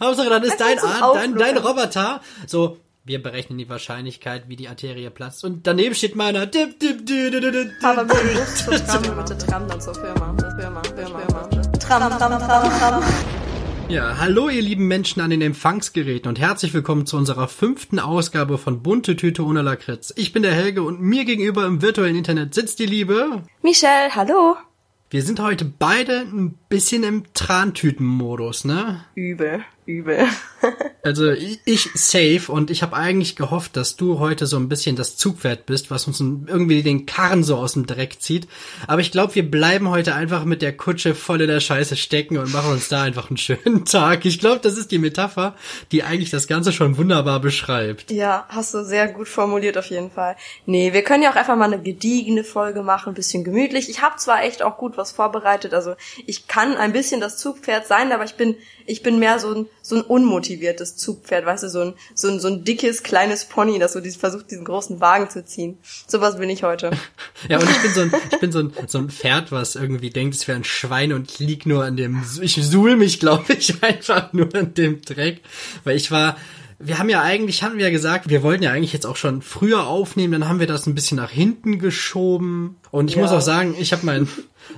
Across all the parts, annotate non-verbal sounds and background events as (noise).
Hauptsache, dann ist dein, Arm, dein, dein. Roboter so, wir berechnen die Wahrscheinlichkeit, wie die Arterie platzt. Und daneben steht meiner. Dip, dip, dip, dip, dip, Aber zur Tram, bitte Tram dann zur Firma. Firma, Firma, Firma. Tram, Tram, Tram, Tram. Ja, hallo ihr lieben Menschen an den Empfangsgeräten und herzlich willkommen zu unserer fünften Ausgabe von Bunte Tüte ohne Lakritz. Ich bin der Helge und mir gegenüber im virtuellen Internet sitzt die Liebe. Michelle, hallo. Wir sind heute beide ein bisschen im Trantütenmodus, ne? Übel, übel. (laughs) Also ich, safe und ich habe eigentlich gehofft, dass du heute so ein bisschen das Zugpferd bist, was uns irgendwie den Karren so aus dem Dreck zieht. Aber ich glaube, wir bleiben heute einfach mit der Kutsche voll in der Scheiße stecken und machen uns da einfach einen (laughs) schönen Tag. Ich glaube, das ist die Metapher, die eigentlich das Ganze schon wunderbar beschreibt. Ja, hast du sehr gut formuliert auf jeden Fall. Nee, wir können ja auch einfach mal eine gediegene Folge machen, ein bisschen gemütlich. Ich habe zwar echt auch gut was vorbereitet, also ich kann ein bisschen das Zugpferd sein, aber ich bin ich bin mehr so ein so ein unmotiviertes Zugpferd, weißt du, so ein so ein, so ein dickes kleines Pony, das so dies- versucht diesen großen Wagen zu ziehen. Sowas bin ich heute. (laughs) Ja, und ich bin so ein, ich bin so ein, so ein Pferd, was irgendwie denkt, es wäre ein Schwein und lieg nur an dem, ich suhl mich, glaube ich, (laughs) einfach nur an dem Dreck, weil ich war, wir haben ja eigentlich, haben wir ja gesagt, wir wollten ja eigentlich jetzt auch schon früher aufnehmen, dann haben wir das ein bisschen nach hinten geschoben und ich Ja. muss auch sagen, ich habe mein,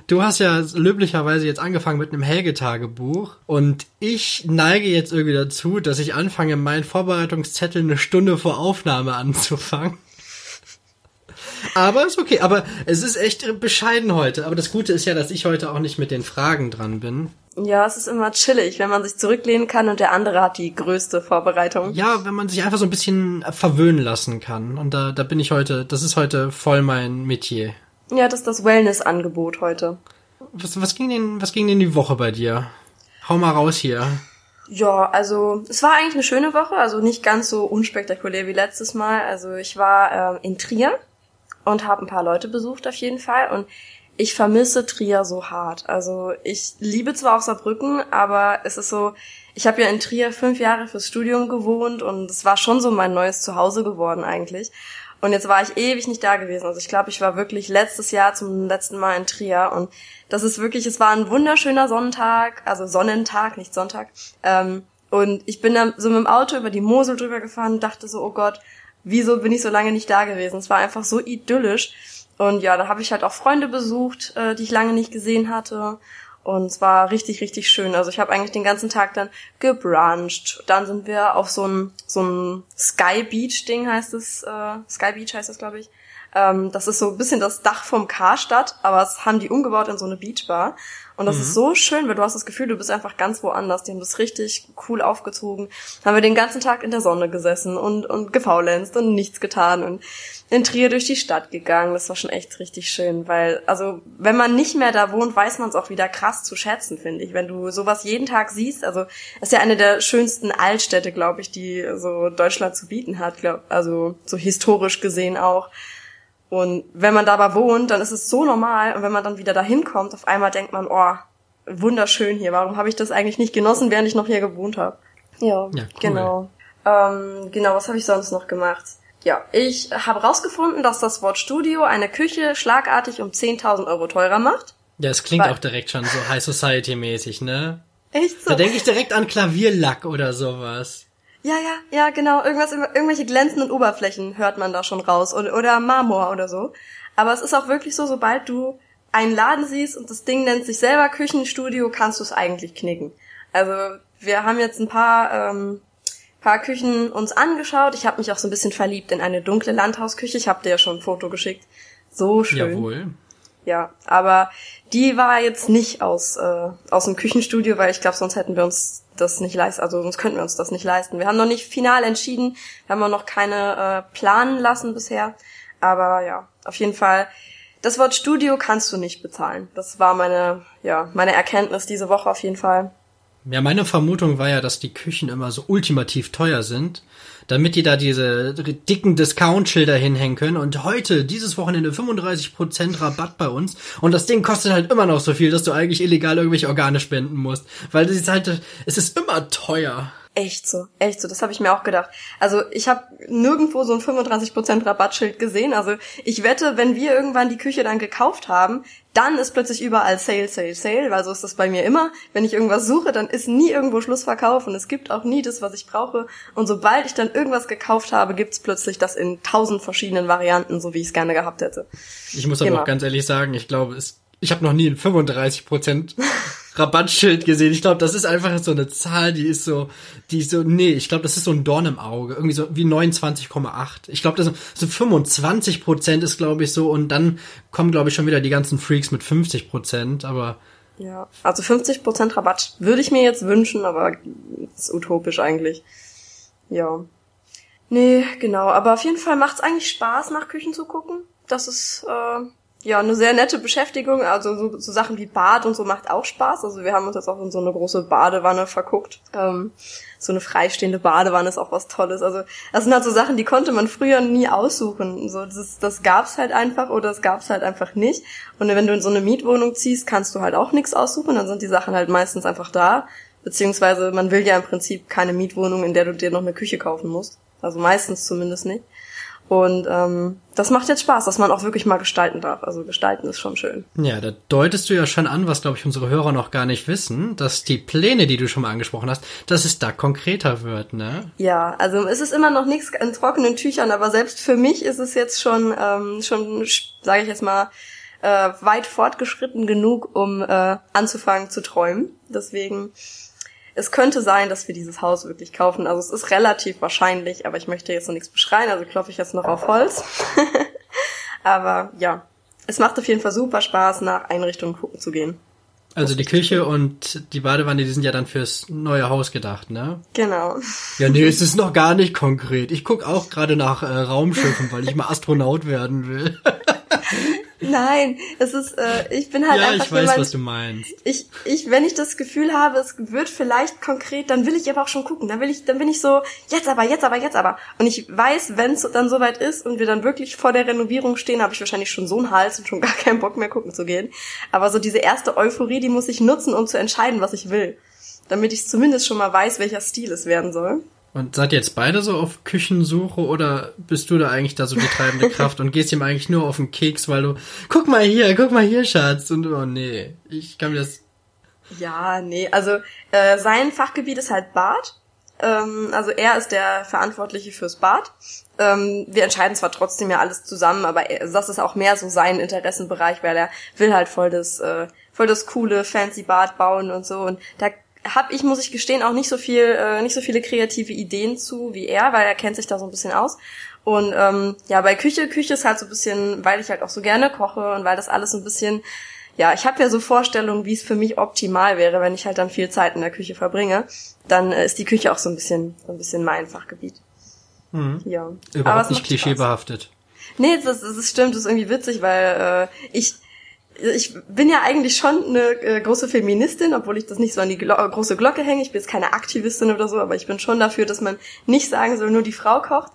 du hast ja löblicherweise jetzt angefangen mit einem Helge-Tagebuch und ich neige jetzt irgendwie dazu, dass ich anfange, meinen Vorbereitungszettel eine Stunde vor Aufnahme anzufangen. Aber ist okay. Aber es ist echt bescheiden heute. Aber das Gute ist ja, dass ich heute auch nicht mit den Fragen dran bin. Ja, es ist immer chillig, wenn man sich zurücklehnen kann und der andere hat die größte Vorbereitung. Ja, wenn man sich einfach so ein bisschen verwöhnen lassen kann. Und da, da bin ich heute, das ist heute voll mein Metier. Ja, das ist das Wellness-Angebot heute. Was, was ging denn, was ging denn die Woche bei dir? Hau mal raus hier. Ja, also es war eigentlich eine schöne Woche, also nicht ganz so unspektakulär wie letztes Mal. Also ich war ähm, in Trier und habe ein paar Leute besucht auf jeden Fall und ich vermisse Trier so hart. Also ich liebe zwar auch Saarbrücken, aber es ist so, ich habe ja in Trier fünf Jahre fürs Studium gewohnt und es war schon so mein neues Zuhause geworden eigentlich. Und jetzt war ich ewig nicht da gewesen. Also ich glaube, ich war wirklich letztes Jahr zum letzten Mal in Trier und das ist wirklich, es war ein wunderschöner Sonntag, also Sonnentag, nicht Sonntag. Ähm, und ich bin dann so mit dem Auto über die Mosel drüber gefahren und dachte so, oh Gott, wieso bin ich so lange nicht da gewesen? Es war einfach so idyllisch. Und ja, da habe ich halt auch Freunde besucht, äh, die ich lange nicht gesehen hatte. Und es war richtig, richtig schön. Also ich habe eigentlich den ganzen Tag dann gebruncht. Dann sind wir auf so ein, so ein Sky Beach Ding heißt es, äh, Sky Beach heißt das, glaube ich. Ähm, das ist so ein bisschen das Dach vom Karstadt, aber das haben die umgebaut in so eine Beachbar. Und das ist so schön, weil du hast das Gefühl, du bist einfach ganz woanders. Die haben das richtig cool aufgezogen. Haben wir den ganzen Tag in der Sonne gesessen und, und gefaulenzt und nichts getan und in Trier durch die Stadt gegangen. Das war schon echt richtig schön, weil, also, wenn man nicht mehr da wohnt, weiß man es auch wieder krass zu schätzen, finde ich. Wenn du sowas jeden Tag siehst, also, ist ja eine der schönsten Altstädte, glaube ich, die so Deutschland zu bieten hat, glaub, also, so historisch gesehen auch. Und wenn man da aber wohnt, dann ist es so normal. Und wenn man dann wieder dahin kommt, auf einmal denkt man, oh, wunderschön hier. Warum habe ich das eigentlich nicht genossen, während ich noch hier gewohnt habe? Ja, Ja, cool. genau. Ähm, genau, was habe ich sonst noch gemacht? Ja, ich habe rausgefunden, dass das Wort Studio eine Küche schlagartig um 10.000 Euro teurer macht. Ja, es klingt Weil- auch direkt schon so High Society mäßig, ne? Echt so? Da denke ich direkt an Klavierlack oder sowas. Ja, ja, ja, genau. Irgendwas, irgendwelche glänzenden Oberflächen hört man da schon raus. Oder, oder Marmor oder so. Aber es ist auch wirklich so, sobald du einen Laden siehst und das Ding nennt sich selber Küchenstudio, kannst du es eigentlich knicken. Also wir haben jetzt ein paar, ähm, paar Küchen uns angeschaut. Ich habe mich auch so ein bisschen verliebt in eine dunkle Landhausküche. Ich habe dir ja schon ein Foto geschickt. So schön. Jawohl. Ja, aber die war jetzt nicht aus, äh, aus dem Küchenstudio, weil ich glaube, sonst hätten wir uns das nicht leisten, also sonst könnten wir uns das nicht leisten. Wir haben noch nicht final entschieden, wir haben auch noch keine äh, planen lassen bisher, aber ja, auf jeden Fall. Das Wort Studio kannst du nicht bezahlen. Das war meine, ja, meine Erkenntnis diese Woche auf jeden Fall. Ja, meine Vermutung war ja, dass die Küchen immer so ultimativ teuer sind, damit die da diese dicken Discount-Schilder hinhängen können. Und heute, dieses Wochenende, 35% Rabatt bei uns. Und das Ding kostet halt immer noch so viel, dass du eigentlich illegal irgendwelche Organe spenden musst. Weil es ist halt, es ist immer teuer. Echt so, echt so, das habe ich mir auch gedacht. Also ich habe nirgendwo so ein 35% Rabattschild gesehen. Also ich wette, wenn wir irgendwann die Küche dann gekauft haben, dann ist plötzlich überall Sale, Sale, Sale, weil so ist das bei mir immer. Wenn ich irgendwas suche, dann ist nie irgendwo Schlussverkauf und es gibt auch nie das, was ich brauche. Und sobald ich dann irgendwas gekauft habe, gibt's plötzlich das in tausend verschiedenen Varianten, so wie ich es gerne gehabt hätte. Ich muss aber genau. auch ganz ehrlich sagen, ich glaube, es, ich habe noch nie ein 35% (laughs) Rabattschild gesehen. Ich glaube, das ist einfach so eine Zahl, die ist so, die ist so, nee, ich glaube, das ist so ein Dorn im Auge. Irgendwie so wie 29,8. Ich glaube, das so 25 Prozent ist, glaube ich, so. Und dann kommen, glaube ich, schon wieder die ganzen Freaks mit 50 Prozent. Aber ja, also 50 Prozent Rabatt würde ich mir jetzt wünschen, aber ist utopisch eigentlich. Ja. Nee, genau. Aber auf jeden Fall macht's eigentlich Spaß, nach Küchen zu gucken. Das ist äh, ja, eine sehr nette Beschäftigung. Also so, so Sachen wie Bad und so macht auch Spaß. Also wir haben uns jetzt auch in so eine große Badewanne verguckt. Ähm, so eine freistehende Badewanne ist auch was Tolles. Also das sind halt so Sachen, die konnte man früher nie aussuchen. So das, das gab's halt einfach oder das gab's halt einfach nicht. Und wenn du in so eine Mietwohnung ziehst, kannst du halt auch nichts aussuchen. Dann sind die Sachen halt meistens einfach da. Beziehungsweise man will ja im Prinzip keine Mietwohnung, in der du dir noch eine Küche kaufen musst. Also meistens zumindest nicht. Und ähm, das macht jetzt Spaß, dass man auch wirklich mal gestalten darf. Also gestalten ist schon schön. Ja, da deutest du ja schon an, was glaube ich unsere Hörer noch gar nicht wissen, dass die Pläne, die du schon mal angesprochen hast, dass es da konkreter wird, ne? Ja, also es ist immer noch nichts in trockenen Tüchern, aber selbst für mich ist es jetzt schon ähm, schon, sage ich jetzt mal, äh, weit fortgeschritten genug, um äh, anzufangen zu träumen. Deswegen es könnte sein, dass wir dieses Haus wirklich kaufen. Also es ist relativ wahrscheinlich, aber ich möchte jetzt noch nichts beschreien, also klopfe ich jetzt noch auf Holz. (laughs) aber ja, es macht auf jeden Fall super Spaß, nach Einrichtungen gucken zu gehen. Also die Küche und die Badewanne, die sind ja dann fürs neue Haus gedacht, ne? Genau. Ja, nee, es ist noch gar nicht konkret. Ich guck auch gerade nach äh, Raumschiffen, weil ich mal Astronaut werden will. (laughs) Nein, es ist, äh, ich bin halt ja, einfach ich weiß, jemand, was du meinst. Ich, ich, wenn ich das Gefühl habe, es wird vielleicht konkret, dann will ich aber auch schon gucken. Dann will ich, dann bin ich so, jetzt aber, jetzt aber, jetzt aber. Und ich weiß, wenn es dann soweit ist und wir dann wirklich vor der Renovierung stehen, habe ich wahrscheinlich schon so einen Hals und schon (laughs) gar keinen Bock mehr gucken zu gehen. Aber so diese erste Euphorie, die muss ich nutzen, um zu entscheiden, was ich will. Damit ich zumindest schon mal weiß, welcher Stil es werden soll. Und seid ihr jetzt beide so auf Küchensuche oder bist du da eigentlich da so die treibende (laughs) Kraft und gehst ihm eigentlich nur auf den Keks, weil du, guck mal hier, guck mal hier, Schatz. Und oh nee, ich kann mir das. Ja, nee, also äh, sein Fachgebiet ist halt Bad. Ähm, also er ist der Verantwortliche fürs Bad. Ähm, wir entscheiden zwar trotzdem ja alles zusammen, aber er, das ist auch mehr so sein Interessenbereich, weil er will halt voll das, äh, voll das coole, fancy Bad bauen und so. Und da habe ich, muss ich gestehen, auch nicht so viel, äh, nicht so viele kreative Ideen zu wie er, weil er kennt sich da so ein bisschen aus. Und ähm, ja, bei Küche, Küche ist halt so ein bisschen, weil ich halt auch so gerne koche und weil das alles so ein bisschen, ja, ich habe ja so Vorstellungen, wie es für mich optimal wäre, wenn ich halt dann viel Zeit in der Küche verbringe. Dann äh, ist die Küche auch so ein bisschen, so ein bisschen mein Fachgebiet. Mhm. Ja. Überhaupt nicht klischeebehaftet. Nee, das, das stimmt, das ist irgendwie witzig, weil äh, ich ich bin ja eigentlich schon eine äh, große Feministin, obwohl ich das nicht so an die Glo große Glocke hänge. Ich bin jetzt keine Aktivistin oder so, aber ich bin schon dafür, dass man nicht sagen soll, nur die Frau kocht.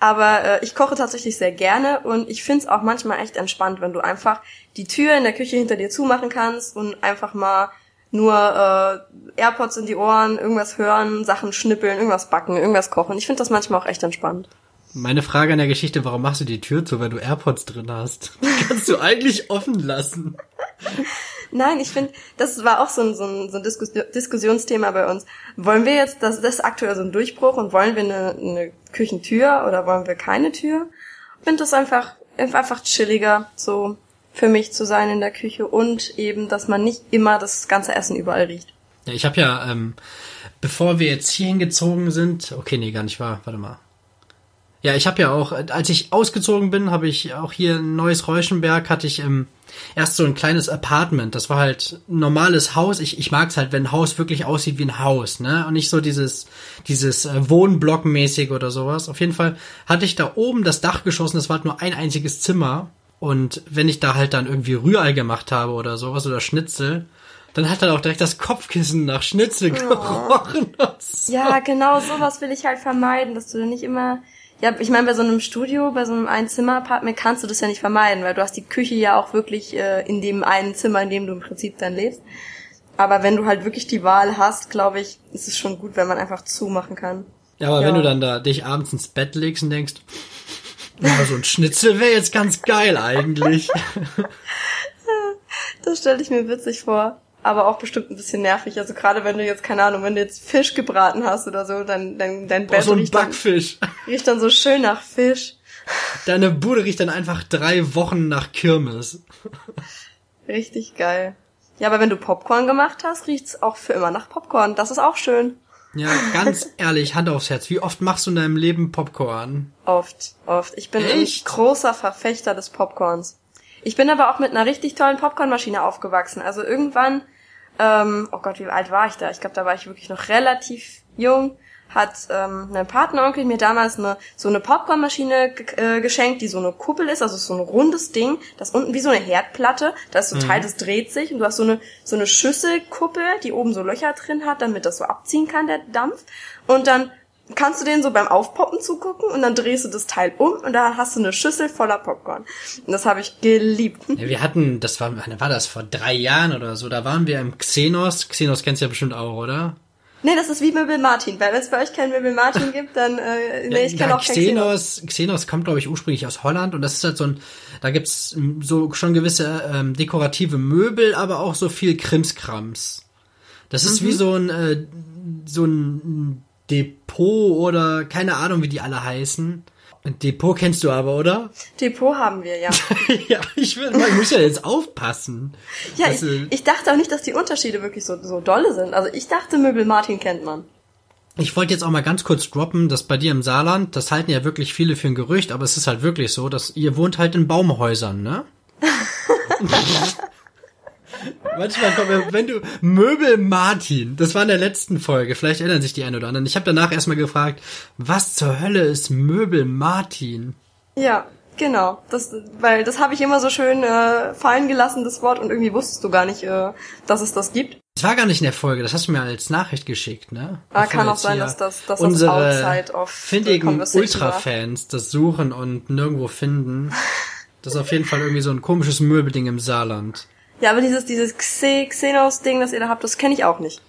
Aber äh, ich koche tatsächlich sehr gerne und ich find's auch manchmal echt entspannt, wenn du einfach die Tür in der Küche hinter dir zumachen kannst und einfach mal nur äh, AirPods in die Ohren, irgendwas hören, Sachen schnippeln, irgendwas backen, irgendwas kochen. Ich finde das manchmal auch echt entspannt. Meine Frage an der Geschichte, warum machst du die Tür zu, weil du AirPods drin hast? (laughs) Kannst du eigentlich offen lassen. Nein, ich finde, das war auch so ein, so ein, so ein Diskus Diskussionsthema bei uns. Wollen wir jetzt, das, das ist aktuell so ein Durchbruch und wollen wir eine, eine Küchentür oder wollen wir keine Tür? Ich finde das einfach, einfach chilliger, so für mich zu sein in der Küche und eben, dass man nicht immer das ganze Essen überall riecht. Ja, ich habe ja, ähm, bevor wir jetzt hier hingezogen sind, okay, nee, gar nicht wahr, warte mal. Ja, ich habe ja auch, als ich ausgezogen bin, habe ich auch hier ein neues Reuschenberg, hatte ich ähm, erst so ein kleines Apartment. Das war halt ein normales Haus. Ich, ich mag es halt, wenn ein Haus wirklich aussieht wie ein Haus, ne? Und nicht so dieses, dieses äh, Wohnblockmäßig oder sowas. Auf jeden Fall hatte ich da oben das Dach geschossen, das war halt nur ein einziges Zimmer. Und wenn ich da halt dann irgendwie Rührei gemacht habe oder sowas oder Schnitzel, dann hat dann auch direkt das Kopfkissen nach Schnitzel oh. (laughs) gerochen. So. Ja, genau sowas will ich halt vermeiden, dass du dann nicht immer ja, ich meine, bei so einem Studio, bei so einem Einzimmer-Apartment kannst du das ja nicht vermeiden, weil du hast die Küche ja auch wirklich äh, in dem einen Zimmer, in dem du im Prinzip dann lebst. Aber wenn du halt wirklich die Wahl hast, glaube ich, ist es schon gut, wenn man einfach zumachen kann. Ja, aber Ja. wenn du dann da dich abends ins Bett legst und denkst, ja, so ein Schnitzel wäre jetzt ganz geil eigentlich. (laughs) Das stelle ich mir witzig vor. Aber auch bestimmt ein bisschen nervig. Also gerade wenn du jetzt, keine Ahnung, wenn du jetzt Fisch gebraten hast oder so, dann dein, dein Bett so ein riecht, dann, Backfisch. riecht dann so schön nach Fisch. Deine Bude riecht dann einfach drei Wochen nach Kirmes. Richtig geil. Ja, aber wenn du Popcorn gemacht hast, riecht's auch für immer nach Popcorn. Das ist auch schön. Ja, ganz (laughs) ehrlich, Hand aufs Herz. Wie oft machst du in deinem Leben Popcorn? Oft, oft. Ich bin Echt? ein großer Verfechter des Popcorns. Ich bin aber auch mit einer richtig tollen Popcornmaschine aufgewachsen. Also irgendwann, ähm, oh Gott, wie alt war ich da? Ich glaube, da war ich wirklich noch relativ jung. Hat ähm, mein Partneronkel mir damals eine so eine Popcornmaschine äh, geschenkt, die so eine Kuppel ist, also so ein rundes Ding, das unten wie so eine Herdplatte, da ist so ein Teil, das dreht sich und du hast so eine so eine Schüsselkuppel, die oben so Löcher drin hat, damit das so abziehen kann der Dampf und dann kannst du denen so beim Aufpoppen zugucken und dann drehst du das Teil um und da hast du eine Schüssel voller Popcorn. Und das habe ich geliebt. Ja, wir hatten, das war, war das vor drei Jahren oder so, da waren wir im Xenos. Xenos kennst du ja bestimmt auch, oder? Nee, das ist wie Möbel Martin, weil wenn es bei euch keinen Möbel Martin gibt, dann äh, (laughs) nee, ich kenne ja, auch Xenos. Xenos, Xenos kommt, glaube ich, ursprünglich aus Holland und das ist halt so ein, da gibt's so schon gewisse ähm, dekorative Möbel, aber auch so viel Krimskrams. Das ist Mhm. wie so ein, äh, so ein Depot oder keine Ahnung, wie die alle heißen. Depot kennst du aber, oder? Depot haben wir, ja. (laughs) ja, ich, will, ich muss ja jetzt aufpassen. Ja, Das, ich, ich dachte auch nicht, dass die Unterschiede wirklich so, so dolle sind. Also ich dachte, Möbel Martin kennt man. Ich wollte jetzt auch mal ganz kurz droppen, dass bei dir im Saarland, das halten ja wirklich viele für ein Gerücht, aber es ist halt wirklich so, dass ihr wohnt halt in Baumhäusern, ne? (laughs) Manchmal kommt mir, wenn du Möbel Martin, das war in der letzten Folge, vielleicht erinnern sich die einen oder anderen. Ich habe danach erstmal gefragt, was zur Hölle ist Möbel Martin? Ja, genau. Das, weil das habe ich immer so schön äh, fallen gelassen, das Wort, und irgendwie wusstest du gar nicht, äh, dass es das gibt. Das war gar nicht in der Folge, das hast du mir als Nachricht geschickt, ne? Ah, Bevor kann auch sein, dass das- dass das unsere outside of findigen. Ultra-Fans das suchen und nirgendwo finden. Das ist auf jeden Fall irgendwie so ein komisches Möbelding im Saarland. Ja, aber dieses, dieses Xe, Xenos-Ding, das ihr da habt, das kenne ich auch nicht.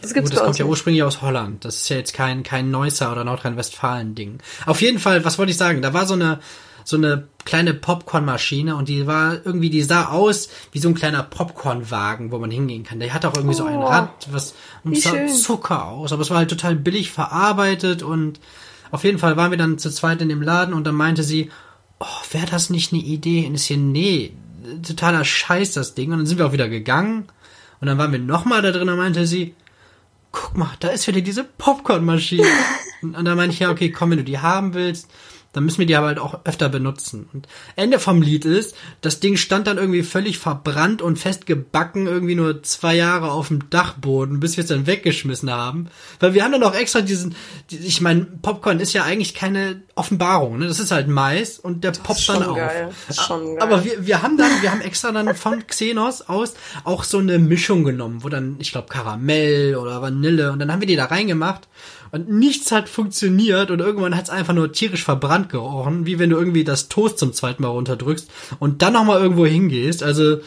Das gibt's Gut, das kommt ja ursprünglich aus Holland. Das ist ja jetzt kein, kein Neusser oder Nordrhein-Westfalen-Ding. Auf jeden Fall, was wollte ich sagen? Da war so eine, so eine kleine Popcornmaschine und die war irgendwie, die sah aus wie so ein kleiner Popcornwagen, wo man hingehen kann. Der hat auch irgendwie so ein Oh, Rad, was und sah schön. Zucker aus, aber es war halt total billig verarbeitet und auf jeden Fall waren wir dann zu zweit in dem Laden und dann meinte sie, oh, wäre das nicht eine Idee? Und ich so, nee, totaler Scheiß das Ding. Und dann sind wir auch wieder gegangen und dann waren wir nochmal da drin und meinte sie, guck mal, da ist wieder diese Popcornmaschine. und, (laughs) und dann meinte ich, ja, okay, komm, wenn du die haben willst, dann müssen wir die aber halt auch öfter benutzen. Und Ende vom Lied ist, das Ding stand dann irgendwie völlig verbrannt und festgebacken, irgendwie nur zwei Jahre auf dem Dachboden, bis wir es dann weggeschmissen haben. Weil wir haben dann auch extra diesen, die, ich meine, Popcorn ist ja eigentlich keine Offenbarung, ne? Das ist halt Mais und der poppt schon dann auf. geil. Das ist schon geil. Aber wir, wir haben dann, wir haben extra dann von Xenos aus auch so eine Mischung genommen, wo dann, ich glaube, Karamell oder Vanille und dann haben wir die da reingemacht und nichts hat funktioniert und irgendwann hat es einfach nur tierisch verbrannt gerochen, wie wenn du irgendwie das Toast zum zweiten Mal runterdrückst und dann nochmal irgendwo hingehst. Also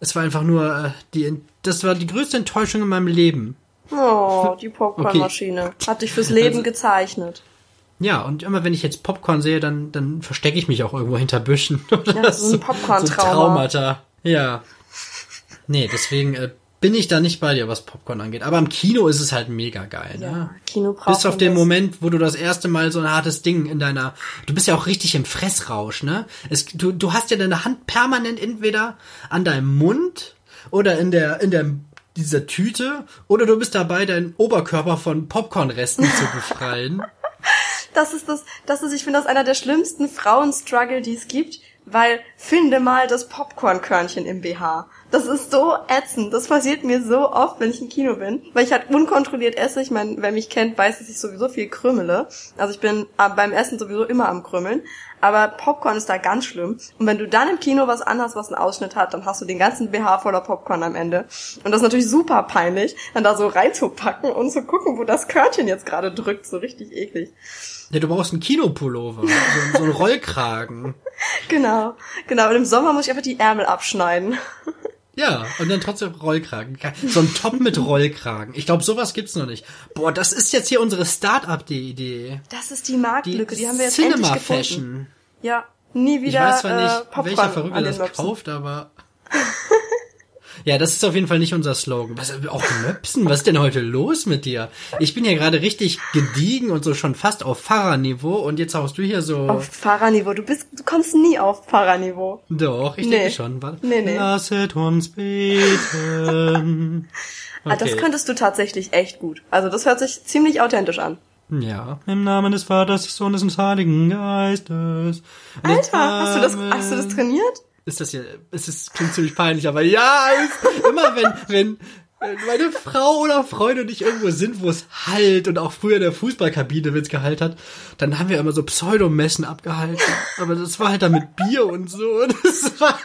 es war einfach nur äh, die, das war die größte Enttäuschung in meinem Leben. Oh, die Popcornmaschine. Hat dich fürs Leben Also- gezeichnet. Ja, und immer wenn ich jetzt Popcorn sehe, dann, dann verstecke ich mich auch irgendwo hinter Büschen. (laughs) Oder Ja, so ein Popcorn-Trauma. Traumata. Ja. Nee, deswegen äh, bin ich da nicht bei dir, was Popcorn angeht. Aber im Kino ist es halt mega geil, Ja, ne? Kino braucht Bis auf den das. Moment, wo du das erste Mal so ein hartes Ding in deiner, du bist ja auch richtig im Fressrausch, ne? Es, du, du hast ja deine Hand permanent entweder an deinem Mund oder in der, in der, dieser Tüte oder du bist dabei, deinen Oberkörper von Popcornresten zu befreien. (laughs) Das ist das, das ist, ich finde das einer der schlimmsten Frauenstruggle, die es gibt, weil finde mal das Popcornkörnchen im BH. Das ist so ätzend. Das passiert mir so oft, wenn ich im Kino bin, weil ich halt unkontrolliert esse. Ich meine, wer mich kennt, weiß, dass ich sowieso viel krümmele. Also ich bin äh, beim Essen sowieso immer am Krümmeln. Aber Popcorn ist da ganz schlimm. Und wenn du dann im Kino was anhast, was einen Ausschnitt hat, dann hast du den ganzen BH voller Popcorn am Ende. Und das ist natürlich super peinlich, dann da so reinzupacken und zu gucken, wo das Körnchen jetzt gerade drückt. So richtig eklig. Ja, du brauchst einen Kinopullover, so, so einen Rollkragen. (laughs) Genau, genau. Und im Sommer muss ich einfach die Ärmel abschneiden. Ja, und dann trotzdem Rollkragen. So ein Top mit Rollkragen. Ich glaube, sowas gibt's noch nicht. Boah, das ist jetzt hier unsere Start-up-Idee. Das ist die Marktlücke, die, die haben wir jetzt Cinema endlich gefunden. Fashion. Ja, nie wieder Ich weiß zwar nicht, äh, welcher Verrückte das Möpsen. kauft, aber. (laughs) Ja, das ist auf jeden Fall nicht unser Slogan. Was, auch Möpsen? Was ist denn heute los mit dir? Ich bin ja gerade richtig gediegen und so schon fast auf Fahrerniveau und jetzt haust du hier so. Auf Fahrerniveau. Du bist, du kommst nie auf Fahrerniveau. Doch, ich Nee. denke schon. Warte. Nee, nee. Lasset uns beten. (laughs) Ah, Das könntest du tatsächlich echt gut. Also das hört sich ziemlich authentisch an. Ja, im Namen des Vaters, des Sohnes und des Heiligen Geistes. Und Alter, hast du das, hast du das trainiert? Ist das hier, es ist, klingt ziemlich peinlich, aber ja, es, immer wenn, wenn, meine Frau oder Freunde und ich irgendwo sind, wo es halt und auch früher in der Fußballkabine, wenn es gehalt hat, dann haben wir immer so Pseudomessen abgehalten. Aber das war halt dann mit Bier und so. Und (laughs) das war,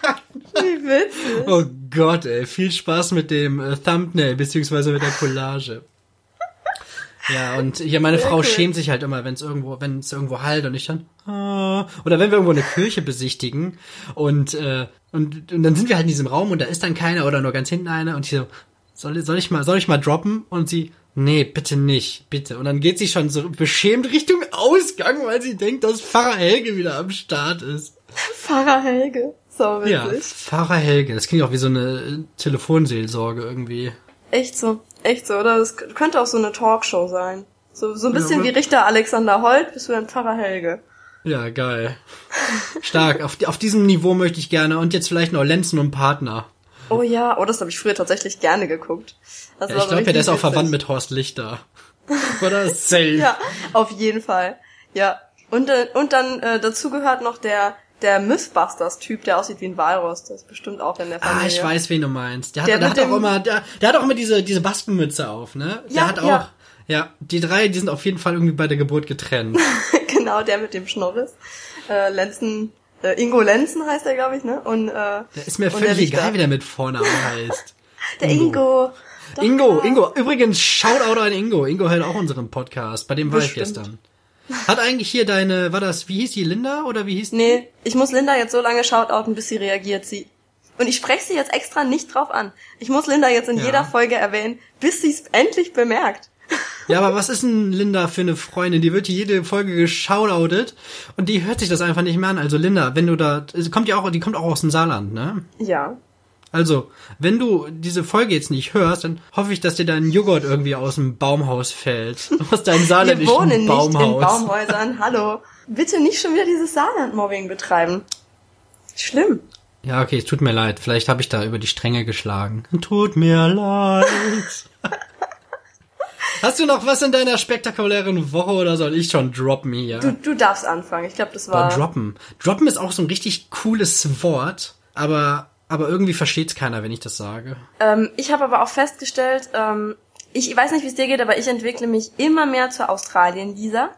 Wie witzig. oh Gott, ey, viel Spaß mit dem äh, Thumbnail beziehungsweise mit der Collage. Ja, und hier meine Frau schämt sich halt immer, wenn es irgendwo, wenn es irgendwo halt und ich dann ah, oder wenn wir irgendwo eine Kirche besichtigen und äh, und, und dann sind wir halt in diesem Raum und da ist dann keiner oder nur ganz hinten einer und ich so soll, soll ich mal soll ich mal droppen und sie nee, bitte nicht, bitte und dann geht sie schon so beschämt Richtung Ausgang, weil sie denkt, dass Pfarrer Helge wieder am Start ist. Pfarrer Helge. So witzig. Ja, Pfarrer Helge, das klingt auch wie so eine Telefonseelsorge irgendwie. Echt so. Echt so, oder? Das könnte auch so eine Talkshow sein. So, so ein bisschen aber- wie Richter Alexander Holt, bist du dann Pfarrer Helge. Ja, geil. (laughs) Stark. Auf, auf diesem Niveau möchte ich gerne. Und jetzt vielleicht noch Lenzen und Partner. Oh ja, oh, das habe ich früher tatsächlich gerne geguckt. Ja, ich glaube ja, der ist auch verwandt mit Horst Lichter. Oder safe. (laughs) Ja, auf jeden Fall. Ja. Und, äh, und dann äh, dazu gehört noch der der Mythbusters-Typ, der aussieht wie ein Walross. Der ist bestimmt auch in der Familie. Ah, ich weiß, wen du meinst. Der hat, Der der, hat auch immer, der, der hat auch immer diese, diese Baskenmütze auf, ne? Der Ja, hat auch, ja. ja. die drei, die sind auf jeden Fall irgendwie bei der Geburt getrennt. (laughs) genau, der mit dem Schnorris. Äh, Lenzen, äh, Ingo Lenzen heißt er, glaube ich, ne? Und äh, Der ist mir völlig egal, wie der mit Vornamen (laughs) heißt. Der Ingo. Doch, Ingo, klar. Ingo, übrigens, Shoutout an Ingo. Ingo hört auch unseren Podcast. Bei dem war ich Bestimmt. gestern. Hat eigentlich hier deine, war das, wie hieß die, Linda oder wie hieß die? Nee, ich muss Linda jetzt so lange shoutouten, bis sie reagiert. Sie und ich spreche sie jetzt extra nicht drauf an. Ich muss Linda jetzt in Ja. jeder Folge erwähnen, bis sie es endlich bemerkt. Ja, aber was (laughs) ist denn Linda für eine Freundin? Die wird hier jede Folge geschaudoutet und die hört sich das einfach nicht mehr an. Also Linda, wenn du da, sie kommt ja auch, die kommt auch aus dem Saarland, ne? Ja. Also, wenn du diese Folge jetzt nicht hörst, dann hoffe ich, dass dir dein Joghurt irgendwie aus dem Baumhaus fällt. (laughs) Aus deinem Wir saarländischen wohnen nicht in Baumhaus. Baumhäusern. Hallo. Bitte nicht schon wieder dieses Saarland-Mobbing betreiben. Schlimm. ja, okay, es tut mir leid. Vielleicht habe ich da über die Stränge geschlagen. Tut mir leid. (laughs) Hast du noch was in deiner spektakulären Woche oder soll ich schon droppen hier? Du, du darfst anfangen. Ich glaube, das Boah, war. droppen. Droppen ist auch so ein richtig cooles Wort, aber, aber irgendwie versteht's keiner, wenn ich das sage. Ähm, ich habe aber auch festgestellt, ähm, ich weiß nicht, wie es dir geht, aber ich entwickle mich immer mehr zur Australien-Lisa.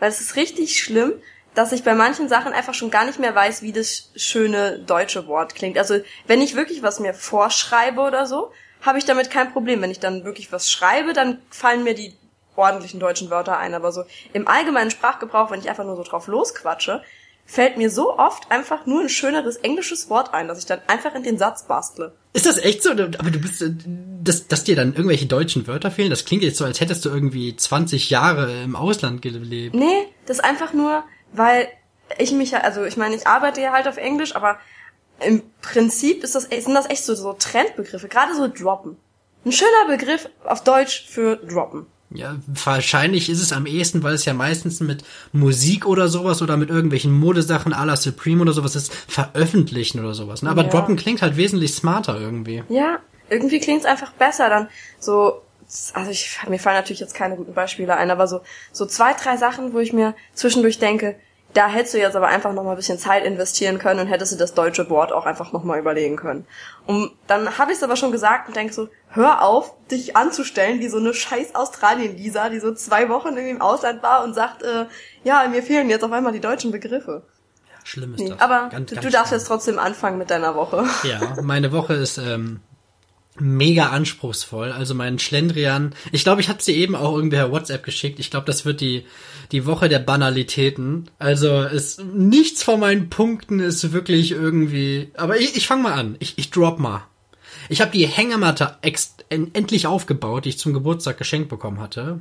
Weil es ist richtig schlimm, dass ich bei manchen Sachen einfach schon gar nicht mehr weiß, wie das schöne deutsche Wort klingt. Also wenn ich wirklich was mir vorschreibe oder so, habe ich damit kein Problem. Wenn ich dann wirklich was schreibe, dann fallen mir die ordentlichen deutschen Wörter ein. Aber so im allgemeinen Sprachgebrauch, wenn ich einfach nur so drauf losquatsche, fällt mir so oft einfach nur ein schöneres englisches Wort ein, dass ich dann einfach in den Satz bastle. Ist das echt so? Aber du bist, dass, dass dir dann irgendwelche deutschen Wörter fehlen? Das klingt jetzt so, als hättest du irgendwie 20 Jahre im Ausland gelebt. Nee, das ist einfach nur, weil ich mich ja, also ich meine, ich arbeite ja halt auf Englisch, aber im Prinzip ist das, sind das echt so, so Trendbegriffe, gerade so droppen. Ein schöner Begriff auf Deutsch für droppen. Ja, wahrscheinlich ist es am ehesten, weil es ja meistens mit Musik oder sowas oder mit irgendwelchen Modesachen à la Supreme oder sowas ist, veröffentlichen oder sowas. Ne? Aber Ja. droppen klingt halt wesentlich smarter irgendwie. Ja, irgendwie klingt's einfach besser dann so, also ich, mir fallen natürlich jetzt keine guten Beispiele ein, aber so, so zwei, drei Sachen, wo ich mir zwischendurch denke, da hättest du jetzt aber einfach noch mal ein bisschen Zeit investieren können und hättest du das deutsche Wort auch einfach noch mal überlegen können. Und dann habe ich es aber schon gesagt und denke so, hör auf, dich anzustellen wie so eine scheiß Australien-Lisa, die so zwei Wochen irgendwie im Ausland war und sagt, äh, ja, mir fehlen jetzt auf einmal die deutschen Begriffe. Schlimm ist Nee, das. aber Ganz, du, ganz du darfst schlimm. jetzt trotzdem anfangen mit deiner Woche. Ja, meine Woche ist ähm, mega anspruchsvoll. Also mein Schlendrian. Ich glaube, ich habe sie eben auch irgendwie per WhatsApp geschickt. Ich glaube, das wird die die Woche der Banalitäten. Also ist nichts von meinen Punkten ist wirklich irgendwie. Aber ich, ich fange mal an. Ich, ich drop mal. Ich habe die Hängematte ex en endlich aufgebaut, die ich zum Geburtstag geschenkt bekommen hatte.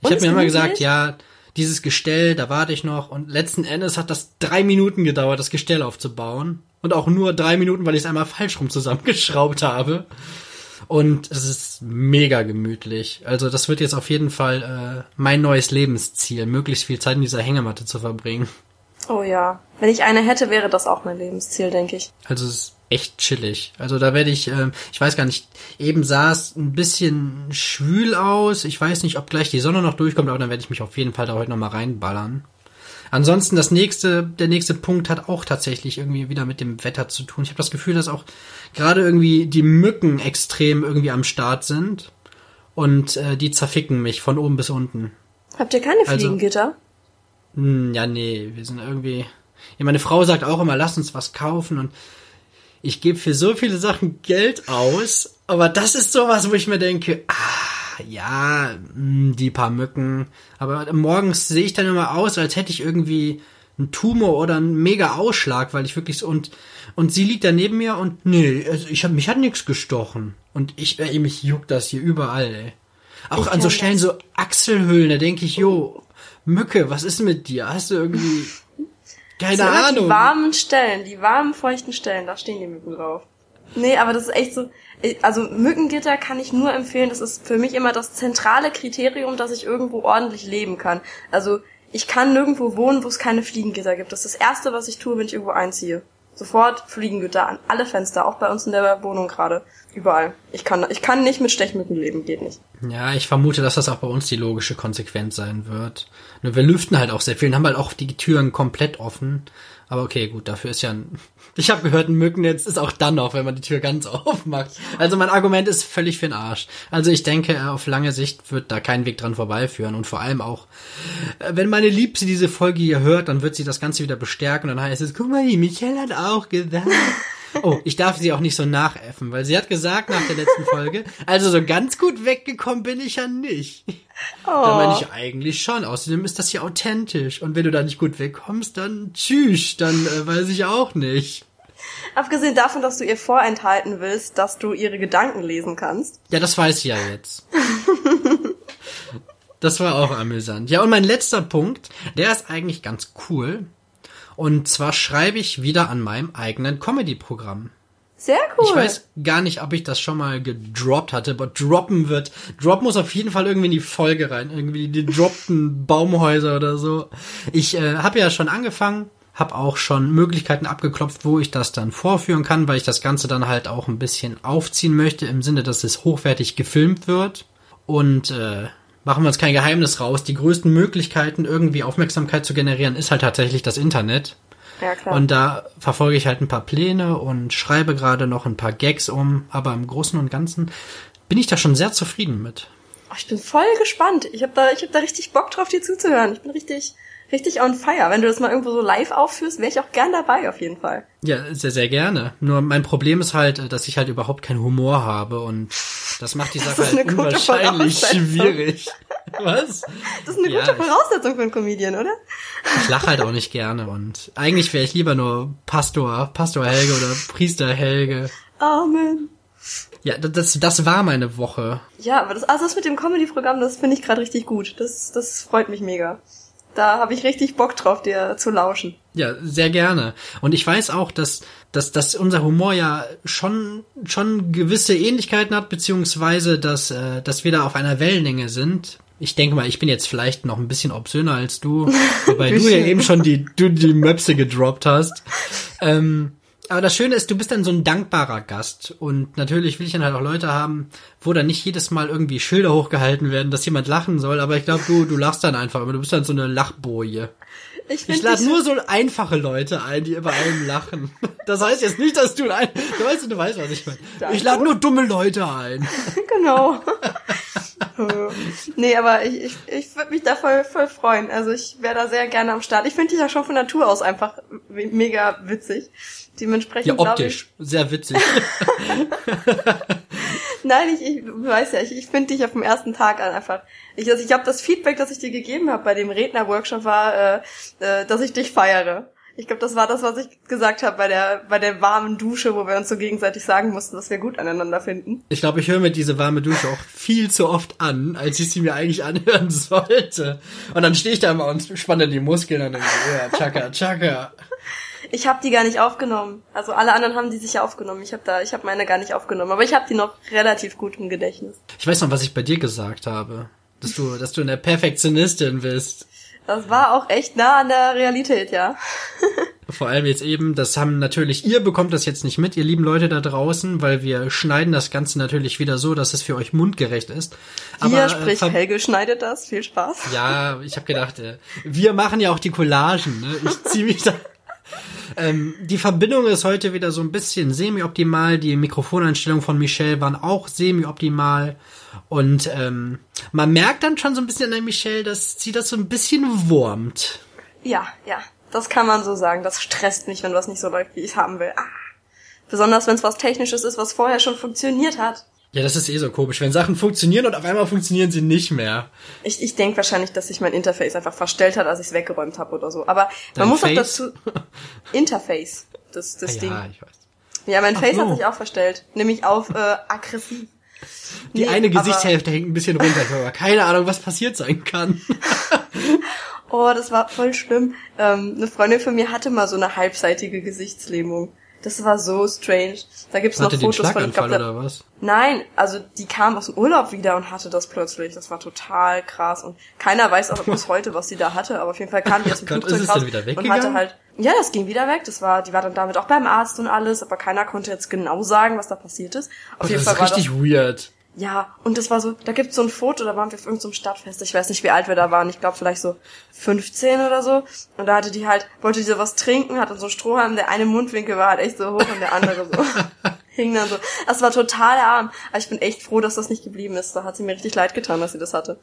Ich habe mir immer gesagt, ja, dieses Gestell, da warte ich noch. Und letzten Endes hat das drei Minuten gedauert, das Gestell aufzubauen. Und auch nur drei Minuten, weil ich es einmal falsch rum zusammengeschraubt habe. Und es ist mega gemütlich. Also das wird jetzt auf jeden Fall äh, mein neues Lebensziel, möglichst viel Zeit in dieser Hängematte zu verbringen. Oh ja. Wenn ich eine hätte, wäre das auch mein Lebensziel, denke ich. Also es ist echt chillig. Also da werde ich, äh, ich weiß gar nicht, eben sah es ein bisschen schwül aus. Ich weiß nicht, ob gleich die Sonne noch durchkommt, aber dann werde ich mich auf jeden Fall da heute nochmal reinballern. Ansonsten das nächste, der nächste Punkt hat auch tatsächlich irgendwie wieder mit dem Wetter zu tun. Ich habe das Gefühl, dass auch gerade irgendwie die Mücken extrem irgendwie am Start sind und äh, die zerficken mich von oben bis unten. Habt ihr keine Fliegengitter? Also, hm, ja, nee, wir sind irgendwie. Ja, meine Frau sagt auch immer, lass uns was kaufen und ich gebe für so viele Sachen Geld aus, aber das ist sowas, wo ich mir denke, ah, ja, hm, die paar Mücken. Aber morgens sehe ich dann immer aus, als hätte ich irgendwie einen Tumor oder einen mega Ausschlag, weil ich wirklich so und und sie liegt da neben mir und nee, also ich hab, mich hat nichts gestochen und ich äh, mich juckt das hier überall. Ey. Auch ich an so Stellen das. so Achselhöhlen, da denke ich, jo, Mücke, was ist mit dir? Hast du irgendwie keine Ahnung. Die warmen Stellen, die warmen, feuchten Stellen, da stehen die Mücken drauf. Nee, aber das ist echt so. Also Mückengitter kann ich nur empfehlen. Das ist für mich immer das zentrale Kriterium, dass ich irgendwo ordentlich leben kann. Also ich kann nirgendwo wohnen, wo es keine Fliegengitter gibt. Das ist das Erste, was ich tue, wenn ich irgendwo einziehe. Sofort Fliegengitter an alle Fenster, auch bei uns in der Wohnung gerade. Überall. Ich kann, ich kann nicht mit Stechmücken leben, geht nicht. Ja, ich vermute, dass das auch bei uns die logische Konsequenz sein wird. Nur wir lüften halt auch sehr viel und haben halt auch die Türen komplett offen. Aber okay, gut, dafür ist ja ein. (laughs) Ich habe gehört, ein Mückennetz ist auch dann noch, wenn man die Tür ganz (laughs) aufmacht. Also mein Argument ist völlig für den Arsch. Also ich denke, auf lange Sicht wird da kein Weg dran vorbeiführen. Und vor allem auch, äh, wenn meine Liebste diese Folge hier hört, dann wird sie das Ganze wieder bestärken und dann heißt es, guck mal, die Michelle hat auch gesagt. Oh, ich darf sie auch nicht so nachäffen, weil sie hat gesagt nach der letzten Folge, also so ganz gut weggekommen bin ich ja nicht. Oh. Da meine ich eigentlich schon. Außerdem ist das hier authentisch. Und wenn du da nicht gut wegkommst, dann tschüss, dann äh, weiß ich auch nicht. Abgesehen davon, dass du ihr vorenthalten willst, dass du ihre Gedanken lesen kannst. Ja, das weiß sie ja jetzt. (laughs) das war auch amüsant. Ja, und mein letzter Punkt, der ist eigentlich ganz cool. Und zwar schreibe ich wieder an meinem eigenen Comedy-Programm. Sehr cool. Ich weiß gar nicht, ob ich das schon mal gedroppt hatte, aber droppen wird. Drop muss auf jeden Fall irgendwie in die Folge rein. Irgendwie die droppten Baumhäuser oder so. Ich äh, habe ja schon angefangen, habe auch schon Möglichkeiten abgeklopft, wo ich das dann vorführen kann, weil ich das Ganze dann halt auch ein bisschen aufziehen möchte, im Sinne, dass es hochwertig gefilmt wird. Und äh, machen wir uns kein Geheimnis raus, die größten Möglichkeiten, irgendwie Aufmerksamkeit zu generieren, ist halt tatsächlich das Internet. Ja, klar. Und da verfolge ich halt ein paar Pläne und schreibe gerade noch ein paar Gags um, aber im Großen und Ganzen bin ich da schon sehr zufrieden mit. Ich bin voll gespannt. Ich habe da, ich hab da richtig Bock drauf, dir zuzuhören. Ich bin richtig, richtig on fire. Wenn du das mal irgendwo so live aufführst, wäre ich auch gern dabei, auf jeden Fall. Ja, sehr, sehr gerne. Nur mein Problem ist halt, dass ich halt überhaupt keinen Humor habe und das macht die Sache halt unwahrscheinlich schwierig. (laughs) Was? Das ist eine ja, gute Voraussetzung für einen Comedian, oder? Ich lache halt auch nicht gerne und eigentlich wäre ich lieber nur Pastor, Pastor Helge oder Priester Helge. Amen. Ja, das, das war meine Woche. Ja, aber das, also das mit dem Comedy-Programm, das finde ich gerade richtig gut. Das, das freut mich mega. Da habe ich richtig Bock drauf, dir zu lauschen. Ja, sehr gerne. Und ich weiß auch, dass, dass, dass unser Humor ja schon, schon gewisse Ähnlichkeiten hat, beziehungsweise dass, äh, dass wir da auf einer Wellenlänge sind. Ich denke mal, ich bin jetzt vielleicht noch ein bisschen obszöner als du, (laughs) wobei du ja eben schon die, du die Möpse gedroppt hast. Ähm, aber das Schöne ist, du bist dann so ein dankbarer Gast. Und natürlich will ich dann halt auch Leute haben, wo dann nicht jedes Mal irgendwie Schilder hochgehalten werden, dass jemand lachen soll. Aber ich glaube, du, du lachst dann einfach, aber du bist dann so eine Lachboje. Ich, ich lade nur so einfache Leute ein, die über allem lachen. (laughs) Das heißt jetzt nicht, dass du ein, du weißt, du weißt, was ich meine. Ich lade nur dumme Leute ein. (laughs) Genau. (laughs) nee, aber ich, ich, ich würde mich da voll, voll freuen. Also ich wäre da sehr gerne am Start. Ich finde dich ja schon von Natur aus einfach mega witzig. Dementsprechend. Ja, optisch. Sehr witzig. Nein, ich, ich weiß ja, ich, ich finde dich auf dem ersten Tag einfach. Ich, also ich habe das Feedback, das ich dir gegeben habe bei dem Rednerworkshop war, äh, äh, dass ich dich feiere. Ich glaube, das war das, was ich gesagt habe bei der, bei der warmen Dusche, wo wir uns so gegenseitig sagen mussten, dass wir gut aneinander finden. Ich glaube, ich höre mir diese warme Dusche auch viel zu oft an, als ich sie mir eigentlich anhören (laughs) sollte. Und dann stehe ich da immer und spanne die Muskeln und denke, ja, tschakka, tschakka. Ich habe die gar nicht aufgenommen. Also alle anderen haben die sicher aufgenommen. Ich habe da, ich habe meine gar nicht aufgenommen, aber ich habe die noch relativ gut im Gedächtnis. Ich weiß noch, was ich bei dir gesagt habe, dass du, dass du eine Perfektionistin bist. Das war auch echt nah an der Realität, ja. (laughs) Vor allem jetzt eben, das haben natürlich, ihr bekommt das jetzt nicht mit, ihr lieben Leute da draußen, weil wir schneiden das Ganze natürlich wieder so, dass es für euch mundgerecht ist. Aber, sprich, äh, Helge schneidet das, viel Spaß. Ja, ich habe gedacht, äh, wir machen ja auch die Collagen, ne? Ich zieh mich (laughs) da. Ähm, die Verbindung ist heute wieder so ein bisschen semi-optimal. Die Mikrofoneinstellungen von Michelle waren auch semi-optimal. Und ähm, man merkt dann schon so ein bisschen an Michelle, dass sie das so ein bisschen wurmt. Ja, ja, das kann man so sagen. Das stresst mich, wenn was nicht so läuft, wie ich es haben will. Ah. Besonders wenn es was Technisches ist, was vorher schon funktioniert hat. Ja, das ist eh so komisch, wenn Sachen funktionieren und auf einmal funktionieren sie nicht mehr. Ich, ich denke wahrscheinlich, dass sich mein Interface einfach verstellt hat, als ich es weggeräumt habe oder so. Aber Dein man muss Face? auch dazu (laughs) Interface, das, das ah, Ding. Ja, ich weiß. Ja, mein Ach Face no. hat sich auch verstellt, nämlich auf äh, aggressiv. Die nee, eine Gesichtshälfte hängt ein bisschen runter, ich habe keine Ahnung, was passiert sein kann. (laughs) oh, das war voll schlimm. Ähm, eine Freundin von mir hatte mal so eine halbseitige Gesichtslähmung. Das war so strange. Da gibt's hatte noch Fotos von. Ich glaub, oder was? Nein, also die kam aus dem Urlaub wieder und hatte das plötzlich. Das war total krass und keiner weiß auch bis (laughs) heute, was sie da hatte. Aber auf jeden Fall kam die aus dem (laughs) Gott, Flugzeug raus und hatte halt. Ja, das ging wieder weg. Das war, die war dann damit auch beim Arzt und alles, aber keiner konnte jetzt genau sagen, was da passiert ist. Auf oh, jeden Fall war richtig das, weird. Ja, und das war so, da gibt's so ein Foto, da waren wir auf irgendeinem Stadtfest, ich weiß nicht, wie alt wir da waren, ich glaube vielleicht so 15 oder so. Und da hatte die halt, wollte die so was trinken, hatte so einen Strohhalm, der eine Mundwinkel war halt echt so hoch und der andere so (laughs) hing dann so. Das war total arm. Aber ich bin echt froh, dass das nicht geblieben ist. Da hat sie mir richtig leid getan, dass sie das hatte.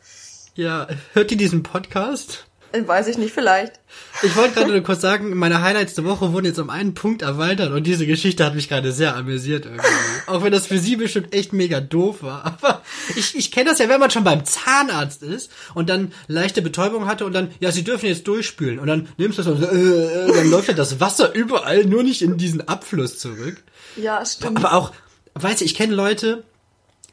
Ja, hört ihr diesen Podcast? Weiß ich nicht, vielleicht. Ich wollte gerade nur kurz sagen, meine Highlights der Woche wurden jetzt um einen Punkt erweitert und diese Geschichte hat mich gerade sehr amüsiert irgendwie. Auch wenn das für sie bestimmt echt mega doof war. Aber ich, ich kenne das ja, wenn man schon beim Zahnarzt ist und dann leichte Betäubung hatte und dann, ja, sie dürfen jetzt durchspülen und dann nimmst du es und äh, äh, dann läuft ja das Wasser überall nur nicht in diesen Abfluss zurück. Ja, stimmt. Aber auch, weißt du, ich kenne Leute,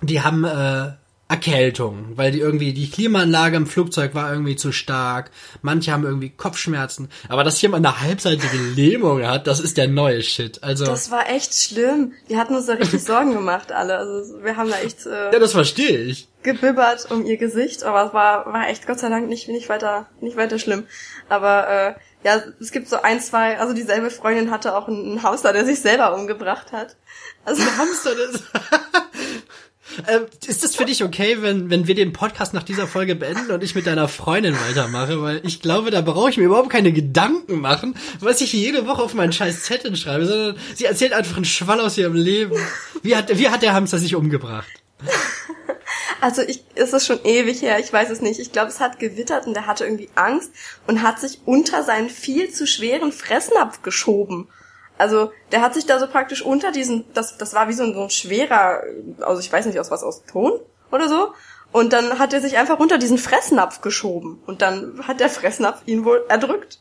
die haben äh, Erkältung, weil die irgendwie die Klimaanlage im Flugzeug war irgendwie zu stark. Manche haben irgendwie Kopfschmerzen, aber dass jemand eine halbseitige Lähmung hat, das ist der neue Shit. Also Das war echt schlimm. Wir hatten uns da richtig (laughs) Sorgen gemacht alle. Also wir haben da echt äh, Ja, das verstehe ich. gebibbert um ihr Gesicht, aber es war war echt Gott sei Dank nicht nicht weiter nicht weiter schlimm. Aber äh, ja, es gibt so ein, zwei, also dieselbe Freundin hatte auch einen Hamster, der sich selber umgebracht hat. Also ein Hamster, das (laughs) Ähm, ist das für dich okay, wenn, wenn wir den Podcast nach dieser Folge beenden und ich mit deiner Freundin weitermache? Weil ich glaube, da brauche ich mir überhaupt keine Gedanken machen, was ich jede Woche auf meinen scheiß Zettel schreibe, sondern sie erzählt einfach einen Schwall aus ihrem Leben. Wie hat, wie hat der Hamster sich umgebracht? Also ich, ist es schon ewig her, ich weiß es nicht. Ich glaube, es hat gewittert und er hatte irgendwie Angst und hat sich unter seinen viel zu schweren Fressnapf geschoben. Also der hat sich da so praktisch unter diesen, das, das war wie so ein, so ein schwerer, also ich weiß nicht aus was, aus Ton oder so. Und dann hat er sich einfach unter diesen Fressnapf geschoben. Und dann hat der Fressnapf ihn wohl erdrückt.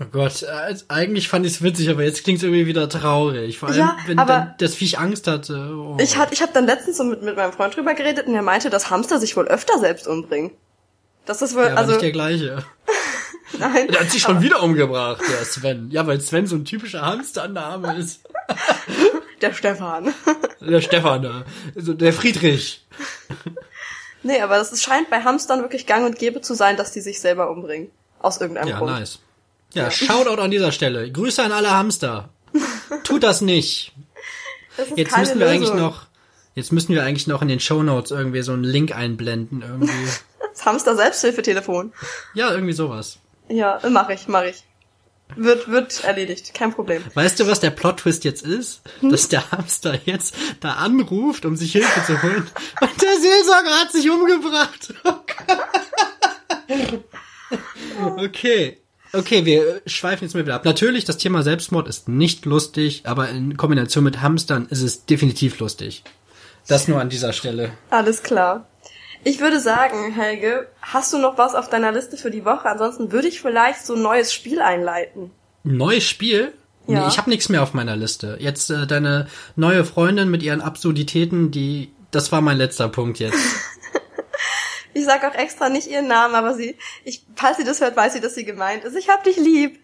Oh Gott, äh, eigentlich fand ich es witzig, aber jetzt klingt es irgendwie wieder traurig. Vor allem, ja, wenn dann das Viech Angst hatte. Oh. Ich hab, ich hab dann letztens so mit, mit meinem Freund drüber geredet und er meinte, dass Hamster sich wohl öfter selbst umbringen. Das ist wohl, ja, also. nicht der gleiche. (laughs) Nein. Der hat sich schon wieder umgebracht, der Sven. Ja, weil Sven so ein typischer Hamstername ist. (laughs) Der Stefan. Der Stefan, also der Friedrich. Nee, aber es scheint bei Hamstern wirklich gang und gäbe zu sein, dass die sich selber umbringen. Aus irgendeinem ja, Grund. Ja, nice. Ja, Shoutout an dieser Stelle. Grüße an alle Hamster. (laughs) Tut das nicht. Das jetzt müssen wir Lösung. eigentlich noch, jetzt müssen wir eigentlich noch in den Show Notes irgendwie so einen Link einblenden irgendwie. (laughs) Das Hamster Selbsthilfetelefon. Ja, irgendwie sowas. Ja, mach ich, mach ich. Wird, wird erledigt, kein Problem. Weißt du, was der Plot-Twist jetzt ist? Hm? Dass der Hamster jetzt da anruft, um sich Hilfe zu holen. Und der Seelsorger hat sich umgebracht. okay. Okay, wir schweifen jetzt mal wieder ab. Natürlich, das Thema Selbstmord ist nicht lustig, aber in Kombination mit Hamstern ist es definitiv lustig. Das nur an dieser Stelle. Alles klar. Ich würde sagen, Helge, hast du noch was auf deiner Liste für die Woche? Ansonsten würde ich vielleicht so ein neues Spiel einleiten. Ein neues Spiel? Ja. Nee, ich habe nichts mehr auf meiner Liste. Jetzt äh, deine neue Freundin mit ihren Absurditäten, die das war mein letzter Punkt jetzt. (laughs) (laughs) Ich sag auch extra nicht ihren Namen, aber sie, ich, falls sie das hört, weiß sie, dass sie gemeint ist. Ich hab dich lieb.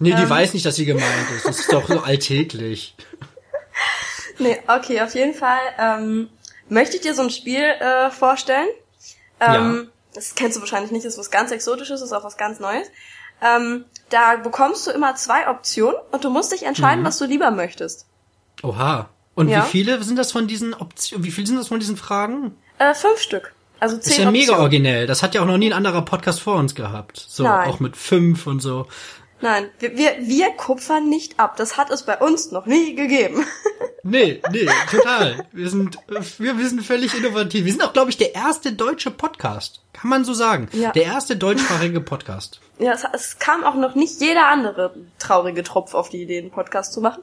Nee, die Ähm. weiß nicht, dass sie gemeint ist. Das ist doch so (laughs) alltäglich. Nee, okay, auf jeden Fall. Ähm, möchte ich dir so ein Spiel äh, vorstellen? Ähm, Das kennst du wahrscheinlich nicht, das ist was ganz Exotisches, ist auch was ganz Neues. Ähm, da bekommst du immer zwei Optionen und du musst dich Mhm. entscheiden, was du lieber möchtest. Oha. Und Ja. wie viele sind das von diesen Optionen? Wie viele sind das von diesen Fragen? Äh, fünf Stück. Also zehn ist ja mega Optionen. originell. Das hat ja auch noch nie ein anderer Podcast vor uns gehabt. So Nein. auch mit fünf und so. Nein, wir, wir, wir kupfern nicht ab. Das hat es bei uns noch nie gegeben. (laughs) Nee, nee, total. Wir sind, wir, wir sind völlig innovativ. Wir sind auch, glaube ich, der erste deutsche Podcast. Kann man so sagen. Ja. Der erste deutschsprachige Podcast. Ja, es, es kam auch noch nicht jeder andere traurige Tropf auf die Idee, einen Podcast zu machen.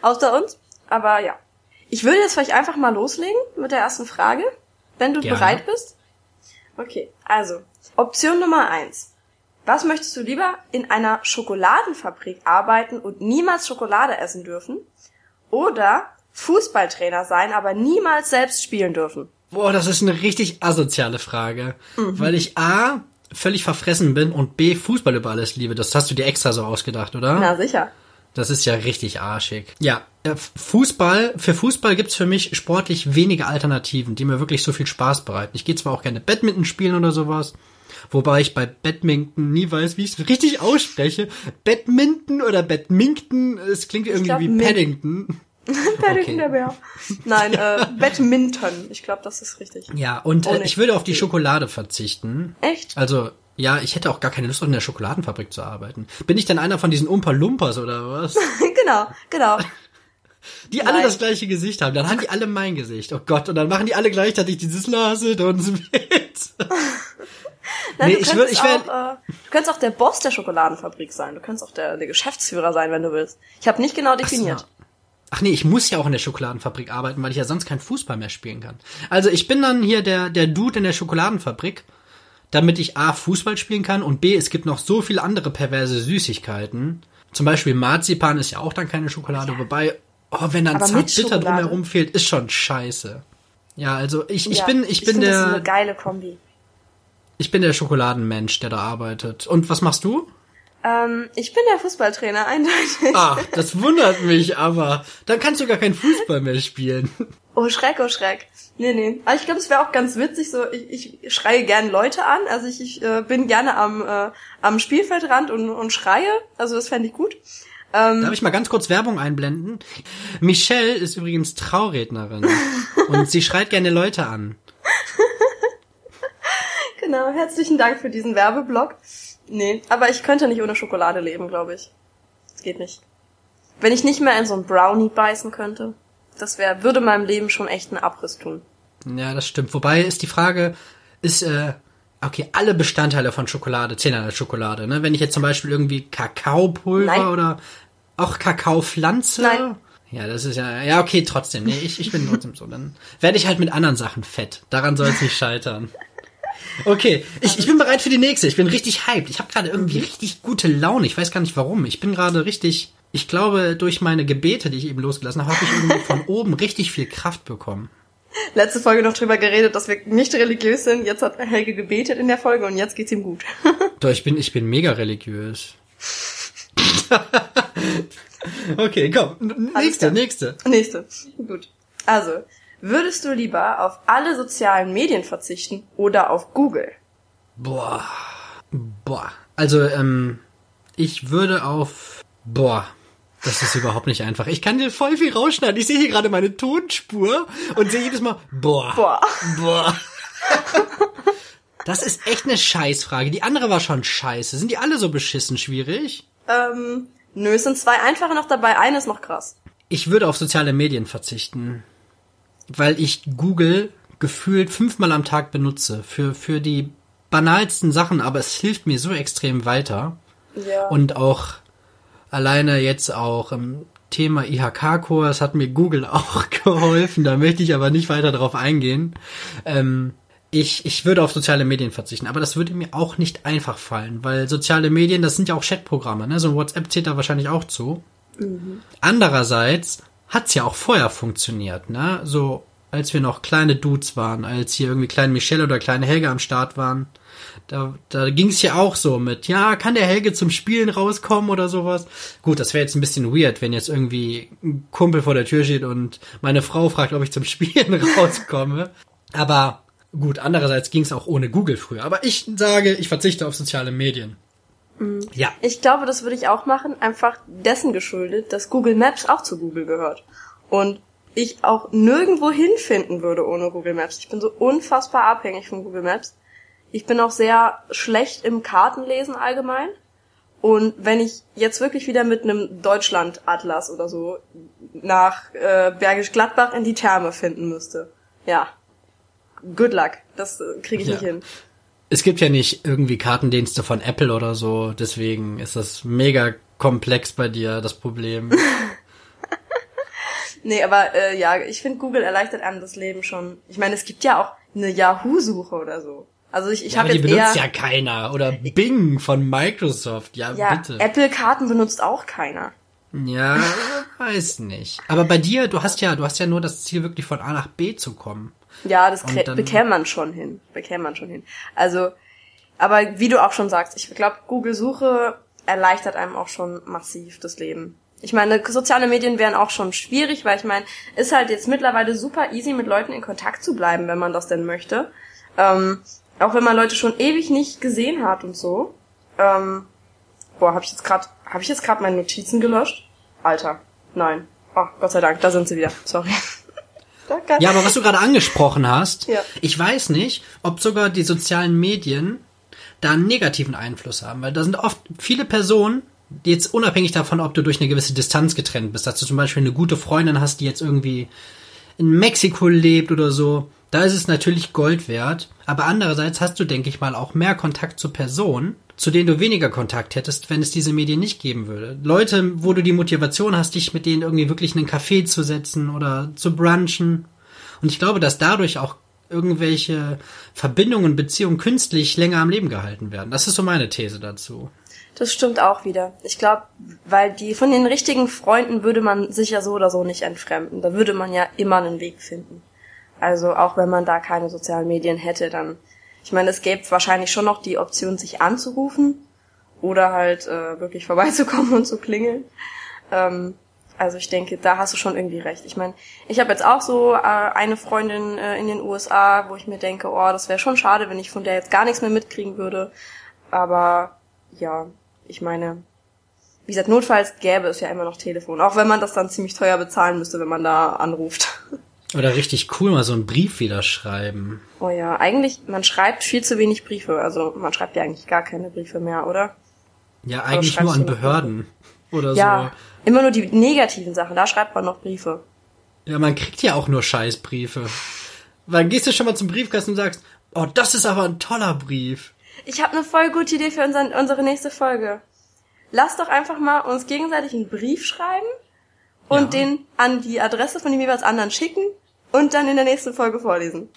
Außer uns. Aber ja. Ich würde jetzt vielleicht einfach mal loslegen mit der ersten Frage, wenn du Gerne. bereit bist. Okay, also, Option Nummer eins. Was möchtest du lieber in einer Schokoladenfabrik arbeiten und niemals Schokolade essen dürfen? Oder Fußballtrainer sein, aber niemals selbst spielen dürfen? Boah, das ist eine richtig asoziale Frage. Mhm. Weil ich A, völlig verfressen bin und B, Fußball über alles liebe. Das hast du dir extra so ausgedacht, oder? Na sicher. Das ist ja richtig arschig. Ja, äh, Fußball, für Fußball gibt's für mich sportlich wenige Alternativen, die mir wirklich so viel Spaß bereiten. Ich gehe zwar auch gerne Badminton spielen oder sowas, wobei ich bei Badminton nie weiß, wie ich es richtig ausspreche. Badminton oder Badminton, es klingt irgendwie glaub, wie Paddington. (laughs) Paddington der Bär. Nein, äh, (laughs) Badminton. Ich glaube, das ist richtig. Ja, und äh, Ohne- ich würde auf die Schokolade verzichten. Echt? Also, ja, ich hätte auch gar keine Lust, in der Schokoladenfabrik zu arbeiten. Bin ich denn einer von diesen Umpa Lumpas oder was? (laughs) genau, genau. Die alle Nein. das gleiche Gesicht haben. Dann haben die alle mein Gesicht. Oh Gott, und dann machen die alle gleichzeitig dieses Lasset uns mit. (laughs) Nein, Nee, du ich könntest würd- ich wär- auch, äh, du könntest auch der Boss der Schokoladenfabrik sein. Du könntest auch der, der Geschäftsführer sein, wenn du willst. Ich habe nicht genau definiert. Ach nee, ich muss ja auch in der Schokoladenfabrik arbeiten, weil ich ja sonst kein Fußball mehr spielen kann. Also ich bin dann hier der, der Dude in der Schokoladenfabrik, damit ich A, Fußball spielen kann und B, es gibt noch so viele andere perverse Süßigkeiten. Zum Beispiel Marzipan ist ja auch dann keine Schokolade, wobei, oh, wenn dann Zartbitter drumherum fehlt, ist schon scheiße. Ja, also ich, ich Ja, bin, ich bin find, Das ist eine der, geile Kombi. Ich bin der Schokoladenmensch, der da arbeitet. Und was machst du? Ähm, ich bin der Fußballtrainer, (laughs) eindeutig. Ach, das wundert mich aber. Dann kannst du gar keinen Fußball mehr spielen. Oh, Schreck, oh, Schreck. Nee, nee. Aber ich glaube, es wäre auch ganz witzig, so, ich, ich schreie gerne Leute an. Also ich, ich äh, bin gerne am, äh, am Spielfeldrand und, und schreie. Also das fände ich gut. Darf ich mal ganz kurz Werbung einblenden? Michelle ist übrigens Traurednerin (laughs) und sie schreit gerne Leute an. Genau, herzlichen Dank für diesen Werbeblock. Nee, aber ich könnte nicht ohne Schokolade leben, glaube ich. Das geht nicht. Wenn ich nicht mehr in so einen Brownie beißen könnte, das wäre, würde meinem Leben schon echt einen Abriss tun. Ja, das stimmt. Wobei ist die Frage, ist, äh, okay, alle Bestandteile von Schokolade zählen als Schokolade, ne? Wenn ich jetzt zum Beispiel irgendwie Kakaopulver Nein. oder auch Kakaopflanze. Nein. Ja, das ist ja, ja, okay, trotzdem. Nee, ich, ich bin trotzdem so. Dann werde ich halt mit anderen Sachen fett. Daran soll es nicht scheitern. Okay, ich, ich bin bereit für die nächste. Ich bin richtig hyped. Ich habe gerade irgendwie richtig gute Laune. Ich weiß gar nicht warum. Ich bin gerade richtig. Ich glaube, durch meine Gebete, die ich eben losgelassen habe, habe ich irgendwie von (laughs) oben richtig viel Kraft bekommen. Letzte Folge noch drüber geredet, dass wir nicht religiös sind. Jetzt hat Helge gebetet in der Folge und jetzt geht's ihm gut. (laughs) Doch, ich bin, ich bin mega religiös. (laughs) okay, komm. Nächste, nächste. Nächste. Gut. Also, würdest du lieber auf alle sozialen Medien verzichten oder auf Google? Boah. Boah. Also, ähm, ich würde auf. Boah. Das ist überhaupt nicht einfach. Ich kann dir voll viel rausschneiden. Ich sehe hier gerade meine Tonspur und sehe jedes Mal, boah. Boah. Boah. Das ist echt eine Scheißfrage. Die andere war schon scheiße. Sind die alle so beschissen schwierig? Ähm, nö, es sind zwei einfache noch dabei, eine ist noch krass. Ich würde auf soziale Medien verzichten, weil ich Google gefühlt fünfmal am Tag benutze für, für die banalsten Sachen, aber es hilft mir so extrem weiter. Ja. Und auch alleine jetzt auch im Thema IHK-Kurs hat mir Google (laughs) auch geholfen, da möchte ich aber nicht weiter drauf eingehen. Ähm, ich, ich würde auf soziale Medien verzichten, aber das würde mir auch nicht einfach fallen, weil soziale Medien, das sind ja auch Chatprogramme, ne? So ein WhatsApp zählt da wahrscheinlich auch zu. Mhm. Andererseits hat's ja auch vorher funktioniert, ne? So, als wir noch kleine Dudes waren, als hier irgendwie kleine Michelle oder kleine Helge am Start waren, da, da ging's ja auch so mit, ja, kann der Helge zum Spielen rauskommen oder sowas? Gut, das wäre jetzt ein bisschen weird, wenn jetzt irgendwie ein Kumpel vor der Tür steht und meine Frau fragt, ob ich zum (laughs) Spielen rauskomme. Aber Gut, andererseits ging es auch ohne Google früher. Aber ich sage, ich verzichte auf soziale Medien. Mhm. Ja. Ich glaube, das würde ich auch machen, einfach dessen geschuldet, dass Google Maps auch zu Google gehört. Und ich auch nirgendwo hinfinden würde ohne Google Maps. Ich bin so unfassbar abhängig von Google Maps. Ich bin auch sehr schlecht im Kartenlesen allgemein. Und wenn ich jetzt wirklich wieder mit einem Deutschland-Atlas oder so nach äh, Bergisch Gladbach in die Therme finden müsste, ja, good luck. Das äh, kriege ich ja. nicht hin. Es gibt ja nicht irgendwie Kartendienste von Apple oder so, deswegen ist das mega komplex bei dir, das Problem. (laughs) nee, aber äh, ja, ich finde, Google erleichtert einem das Leben schon. Ich meine, es gibt ja auch eine Yahoo-Suche oder so. Also ich, ich ja, habe jetzt die benutzt ja keiner. Oder Bing von Microsoft. Ja, ja bitte. Apple-Karten benutzt auch keiner. Ja, weiß nicht. Aber bei dir, du hast ja, du hast ja nur das Ziel, wirklich von A nach B zu kommen. Ja, das bekäme man schon hin. Bekäme man schon hin. Also, aber wie du auch schon sagst, ich glaube, Google-Suche erleichtert einem auch schon massiv das Leben. Ich meine, soziale Medien wären auch schon schwierig, weil ich meine, ist halt jetzt mittlerweile super easy, mit Leuten in Kontakt zu bleiben, wenn man das denn möchte. Ähm, auch wenn man Leute schon ewig nicht gesehen hat und so. Ähm, boah, habe ich jetzt gerade, habe ich jetzt gerade meine Notizen gelöscht? Alter, nein. Oh, Gott sei Dank, da sind sie wieder. Sorry. Ja, aber was du gerade angesprochen hast, ja. ich weiß nicht, ob sogar die sozialen Medien da einen negativen Einfluss haben, weil da sind oft viele Personen, die jetzt unabhängig davon, ob du durch eine gewisse Distanz getrennt bist, dass du zum Beispiel eine gute Freundin hast, die jetzt irgendwie in Mexiko lebt oder so, da ist es natürlich Gold wert, aber andererseits hast du, denke ich mal, auch mehr Kontakt zu Personen, zu denen du weniger Kontakt hättest, wenn es diese Medien nicht geben würde. Leute, wo du die Motivation hast, dich mit denen irgendwie wirklich in einen Café zu setzen oder zu brunchen. Und ich glaube, dass dadurch auch irgendwelche Verbindungen, Beziehungen künstlich länger am Leben gehalten werden. Das ist so meine These dazu. Das stimmt auch wieder. Ich glaube, weil die von den richtigen Freunden würde man sich ja so oder so nicht entfremden. Da würde man ja immer einen Weg finden. Also auch wenn man da keine sozialen Medien hätte, dann ich meine, es gäbe wahrscheinlich schon noch die Option, sich anzurufen oder halt äh, wirklich (laughs) vorbeizukommen und zu klingeln. Ähm, also ich denke, da hast du schon irgendwie recht. Ich meine, ich habe jetzt auch so äh, eine Freundin äh, in den USA, wo ich mir denke, oh, das wäre schon schade, wenn ich von der jetzt gar nichts mehr mitkriegen würde. Aber ja, ich meine, wie gesagt, notfalls gäbe es ja immer noch Telefon, auch wenn man das dann ziemlich teuer bezahlen müsste, wenn man da anruft. (laughs) Oder richtig cool mal so einen Brief wieder schreiben. Oh ja, eigentlich, man schreibt viel zu wenig Briefe. Also man schreibt ja eigentlich gar keine Briefe mehr, oder? Ja, eigentlich nur an Behörden. Oder ja, so. immer nur die negativen Sachen, da schreibt man noch Briefe. Ja, man kriegt ja auch nur Scheißbriefe. Weil gehst du schon mal zum Briefkasten und sagst, oh, das ist aber ein toller Brief. Ich habe eine voll gute Idee für unseren, unsere nächste Folge. Lass doch einfach mal uns gegenseitig einen Brief schreiben und ja. den an die Adresse von dem jeweils anderen schicken und dann in der nächsten Folge vorlesen.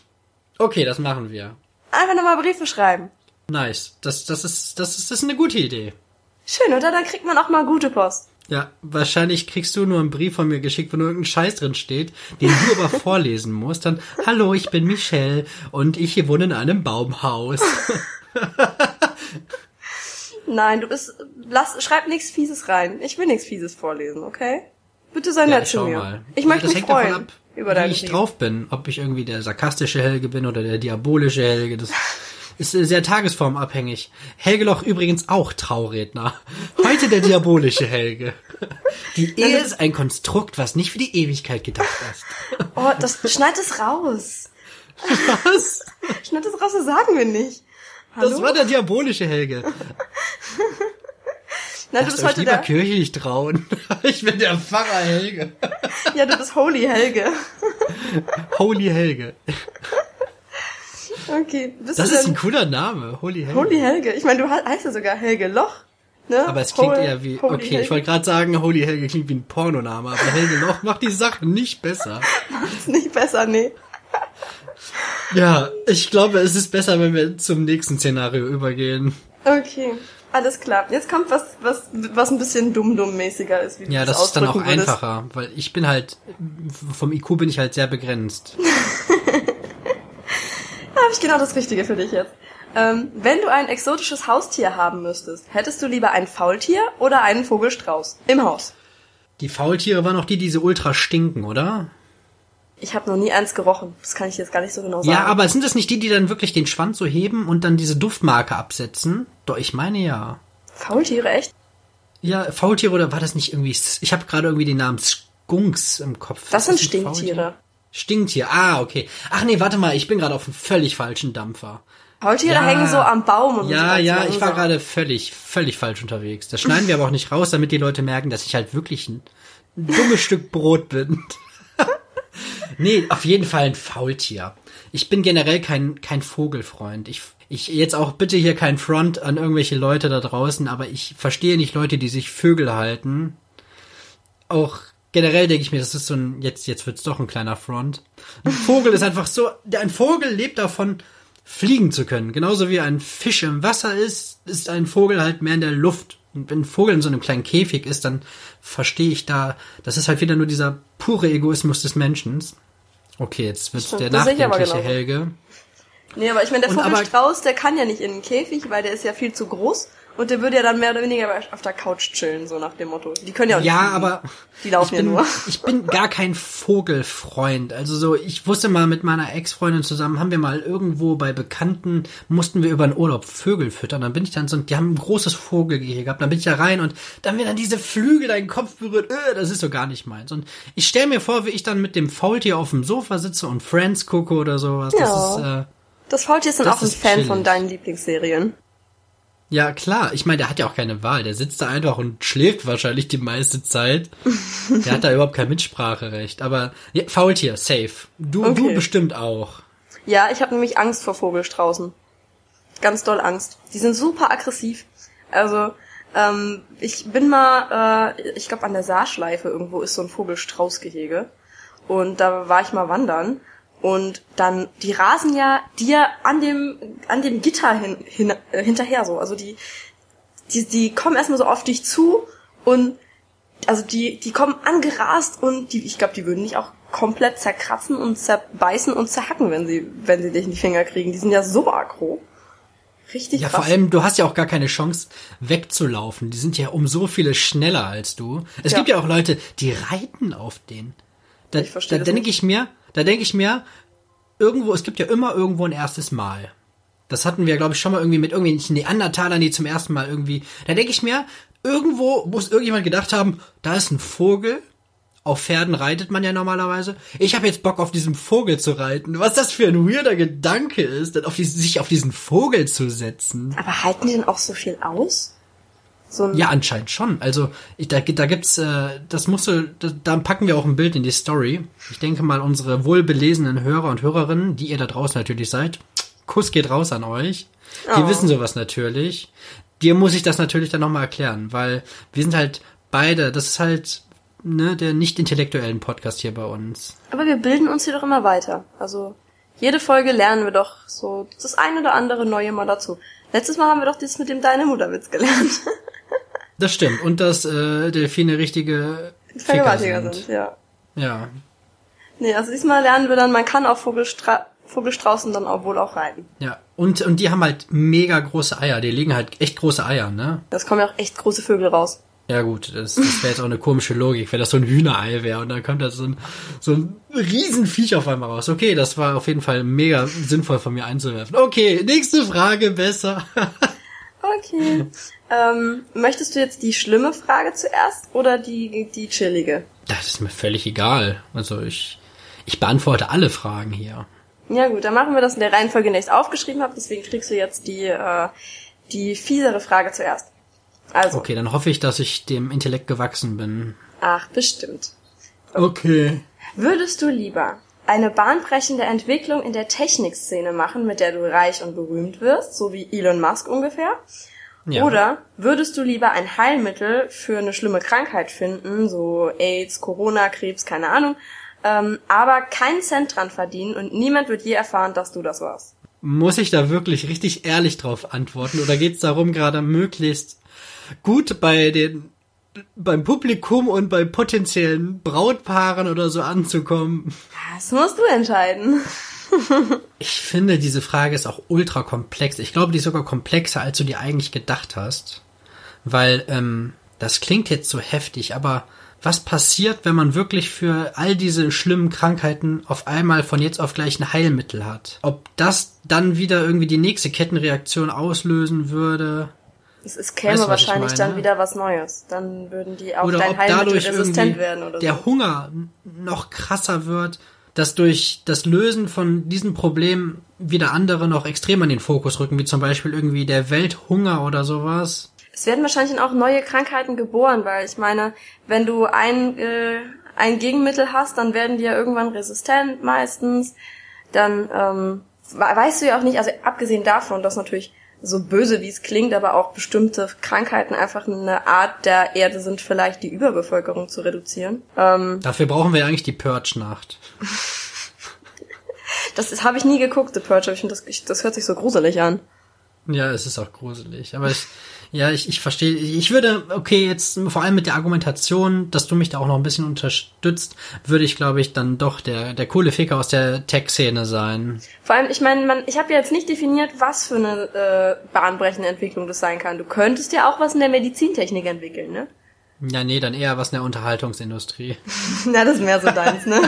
Okay, das machen wir. Einfach nochmal Briefe schreiben. Nice. Das, das, ist, das, ist, das ist eine gute Idee. Schön, oder? Dann kriegt man auch mal gute Post. Ja, wahrscheinlich kriegst du nur einen Brief von mir geschickt, wo nur irgendein Scheiß drin steht, den du aber (laughs) vorlesen musst. Dann, hallo, ich bin Michelle und ich hier wohne in einem Baumhaus. (laughs) Nein, du bist, lass, schreib nichts Fieses rein. Ich will nichts Fieses vorlesen, okay? Bitte sei nett zu mir. Mal. Ich möchte mich freuen. Ab, über wie ich Leben. drauf bin, ob ich irgendwie der sarkastische Helge bin oder der diabolische Helge. Das ist sehr tagesformabhängig. Helge Loch übrigens auch Trauredner. Heute der diabolische Helge. Die Ehe ist ein Konstrukt, was nicht für die Ewigkeit gedacht ist. Oh, das schneid es raus. Was? Schneid es raus, das sagen wir nicht. Hallo? Das war der diabolische Helge. Nein, du bist heute lieber der kirchlich trauen. (laughs) Ich bin der Pfarrer Helge. Ja, du bist Holy Helge. Holy Helge. Okay. Bist das ist ein cooler Name, Holy Helge. Holy Helge. Ich meine, du heißt ja sogar Helge Loch. Ne? Aber es klingt Hol eher wie, Holy okay, Helge. ich wollte gerade sagen, Holy Helge klingt wie ein Pornoname, aber Helge Loch macht die Sache nicht besser. (laughs) Macht's nicht besser, nee. Ja, ich glaube, es ist besser, wenn wir zum nächsten Szenario übergehen. Okay. Alles klar. Jetzt kommt was, was, was ein bisschen dumm-dumm-mäßiger ist. Wie ja, das ist dann auch würdest. einfacher, weil ich bin halt, vom IQ bin ich halt sehr begrenzt. (laughs) Da habe ich genau das Richtige für dich jetzt. Ähm, wenn du ein exotisches Haustier haben müsstest, hättest du lieber ein Faultier oder einen Vogelstrauß im Haus? Die Faultiere waren auch die, die so ultra stinken, oder? Ich habe noch nie eins gerochen. Das kann ich jetzt gar nicht so genau sagen. Ja, aber sind das nicht die, die dann wirklich den Schwanz so heben und dann diese Duftmarke absetzen? Doch, ich meine ja. Faultiere, echt? Ja, Faultiere oder war das nicht irgendwie... Ich habe gerade irgendwie den Namen Skunks im Kopf. Das sind Stinktiere. Faultier? Stinktier, ah, okay. Ach nee, warte mal, ich bin gerade auf einem völlig falschen Dampfer. Faultiere Ja. hängen so am Baum und Ja, sind ja, ganz ich war langsam. gerade völlig, völlig falsch unterwegs. Das schneiden wir aber auch nicht raus, damit die Leute merken, dass ich halt wirklich ein dummes Stück Brot bin. Nee, auf jeden Fall ein Faultier. Ich bin generell kein, kein Vogelfreund. Ich, ich, jetzt auch bitte hier kein Front an irgendwelche Leute da draußen, aber ich verstehe nicht Leute, die sich Vögel halten. Auch generell denke ich mir, das ist so ein, jetzt, jetzt wird's doch ein kleiner Front. Ein Vogel ist einfach so, ein Vogel lebt davon, fliegen zu können. Genauso wie ein Fisch im Wasser ist, ist ein Vogel halt mehr in der Luft. Wenn ein Vogel in so einem kleinen Käfig ist, dann verstehe ich da, das ist halt wieder nur dieser pure Egoismus des Menschen. Okay, jetzt wird's Stimmt, der nachdenkliche. Helge. Nee, aber ich meine, der Vogelstrauß, der kann ja nicht in den Käfig, weil der ist ja viel zu groß. Und der würde ja dann mehr oder weniger auf der Couch chillen, so nach dem Motto. Die können ja auch nicht Ja, fliegen. aber Die laufen ich bin, ja nur. (laughs) Ich bin gar kein Vogelfreund. Also so, ich wusste mal mit meiner Ex-Freundin zusammen, haben wir mal irgendwo bei Bekannten, mussten wir über einen Urlaub Vögel füttern. Dann bin ich dann so, die haben ein großes Vogelgehege gehabt. Dann bin ich da rein und dann werden dann diese Flügel deinen Kopf berührt. Äh, das ist so gar nicht meins. Und ich stelle mir vor, wie ich dann mit dem Faultier auf dem Sofa sitze und Friends gucke oder sowas. Das Ja. ist, äh, Das Faultier ist dann Das auch ein Fan chillig. von deinen Lieblingsserien. Ja, klar. Ich meine, der hat ja auch keine Wahl. Der sitzt da einfach und schläft wahrscheinlich die meiste Zeit. Der hat da überhaupt kein Mitspracherecht. Aber ja, Faultier, safe. Du, du Okay. bestimmt auch. Ja, ich habe nämlich Angst vor Vogelstraußen. Ganz doll Angst. Die sind super aggressiv. Also, ähm, ich bin mal, äh, ich glaube an der Saarschleife irgendwo ist so ein Vogelstraußgehege. Und da war ich mal wandern. Und dann, die rasen ja dir an dem, an dem Gitter hin, hin, äh, hinterher so. Also die, die, die kommen erstmal so auf dich zu und also die, die kommen angerast und die, ich glaube, die würden dich auch komplett zerkratzen und zerbeißen und zerhacken, wenn sie, wenn sie dich in die Finger kriegen. Die sind ja so aggro. Richtig Ja, krass. vor allem, du hast ja auch gar keine Chance wegzulaufen. Die sind ja um so viele schneller als du. Es Ja. gibt ja auch Leute, die reiten auf den. Da, da denke ich mir, da denke ich mir, irgendwo, es gibt ja immer irgendwo ein erstes Mal. Das hatten wir, glaube ich, schon mal irgendwie mit irgendwelchen Neandertalern, die zum ersten Mal irgendwie. Da denke ich mir, irgendwo muss irgendjemand gedacht haben, da ist ein Vogel. Auf Pferden reitet man ja normalerweise. Ich habe jetzt Bock auf diesen Vogel zu reiten. Was das für ein weirder Gedanke ist, auf die, sich auf diesen Vogel zu setzen. Aber halten die denn auch so viel aus? So Ja, anscheinend schon. Also ich, da, da gibt's, äh, das musst du, da, da packen wir auch ein Bild in die Story. Ich denke mal, unsere wohlbelesenen Hörer und Hörerinnen, die ihr da draußen natürlich seid, Kuss geht raus an euch. Die Oh. wissen sowas natürlich. Dir muss ich das natürlich dann nochmal erklären, weil wir sind halt beide, das ist halt ne, der nicht intellektuellen Podcast hier bei uns. Aber wir bilden uns hier doch immer weiter. Also, jede Folge lernen wir doch so das ein oder andere Neue mal dazu. Letztes Mal haben wir doch das mit dem Deine Mutterwitz gelernt. (laughs) Das stimmt. Und dass äh, Delfine richtige Vergewaltiger sind. sind, ja. Ja. Nee, also diesmal lernen wir dann, man kann auf Vogelstra Vogelstraußen dann auch wohl auch reiten. Ja. Und, und die haben halt mega große Eier. Die legen halt echt große Eier, ne? Das kommen ja auch echt große Vögel raus. Ja gut, das, das wäre jetzt auch eine komische Logik, wenn das so ein Hühnerei wäre und dann kommt da so ein, so ein Riesenviech auf einmal raus. Okay, das war auf jeden Fall mega sinnvoll von mir einzuwerfen. Okay, nächste Frage besser. (laughs) Okay. ähm, möchtest du jetzt die schlimme Frage zuerst oder die, die chillige? Das ist mir völlig egal. Also ich, ich beantworte alle Fragen hier. Ja gut, dann machen wir das in der Reihenfolge, in der ich es aufgeschrieben habe. Deswegen kriegst du jetzt die, äh, die fiesere Frage zuerst. Also, Okay, dann hoffe ich, dass ich dem Intellekt gewachsen bin. ach, bestimmt. Okay. Würdest du lieber eine bahnbrechende Entwicklung in der Technikszene machen, mit der du reich und berühmt wirst, so wie Elon Musk ungefähr? Ja. Oder würdest du lieber ein Heilmittel für eine schlimme Krankheit finden, so AIDS, Corona, Krebs, keine Ahnung, ähm, aber keinen Cent dran verdienen und niemand wird je erfahren, dass du das warst. Muss ich da wirklich richtig ehrlich drauf antworten oder geht's darum, gerade möglichst gut bei den beim Publikum und bei potenziellen Brautpaaren oder so anzukommen? Das musst du entscheiden. (laughs) ich finde, diese Frage ist auch ultra komplex. Ich glaube, die ist sogar komplexer, als du dir eigentlich gedacht hast. Weil, ähm, das klingt jetzt so heftig, aber was passiert, wenn man wirklich für all diese schlimmen Krankheiten auf einmal von jetzt auf gleich ein Heilmittel hat? Ob das dann wieder irgendwie die nächste Kettenreaktion auslösen würde? Es, es käme weißt, wahrscheinlich dann wieder was Neues. Dann würden die auf oder dein Heilmittel resistent werden oder der so. Hunger noch krasser wird, dass durch das Lösen von diesen Problemen wieder andere noch extrem in den Fokus rücken, wie zum Beispiel irgendwie der Welthunger oder sowas. Es werden wahrscheinlich auch neue Krankheiten geboren, weil ich meine, wenn du ein, äh, ein Gegenmittel hast, dann werden die ja irgendwann resistent meistens. Dann ähm, weißt du ja auch nicht, also abgesehen davon, dass natürlich so böse wie es klingt, aber auch bestimmte Krankheiten einfach eine Art der Erde sind, vielleicht die Überbevölkerung zu reduzieren. Ähm, Dafür brauchen wir eigentlich die Purge-Nacht. (laughs) das habe ich nie geguckt, The Purge, aber ich finde, das, ich, das hört sich so gruselig an. Ja, es ist auch gruselig. Aber ich, ja, ich, ich verstehe. Ich würde, okay, jetzt vor allem mit der Argumentation, dass du mich da auch noch ein bisschen unterstützt, würde ich, glaube ich, dann doch der, der coole Ficker aus der Tech-Szene sein. Vor allem, ich meine, man, ich habe ja jetzt nicht definiert, was für eine äh, bahnbrechende Entwicklung das sein kann. Du könntest ja auch was in der Medizintechnik entwickeln, ne? Ja, nee, dann eher was in der Unterhaltungsindustrie. (laughs) Na, das ist mehr so deins, ne? (laughs)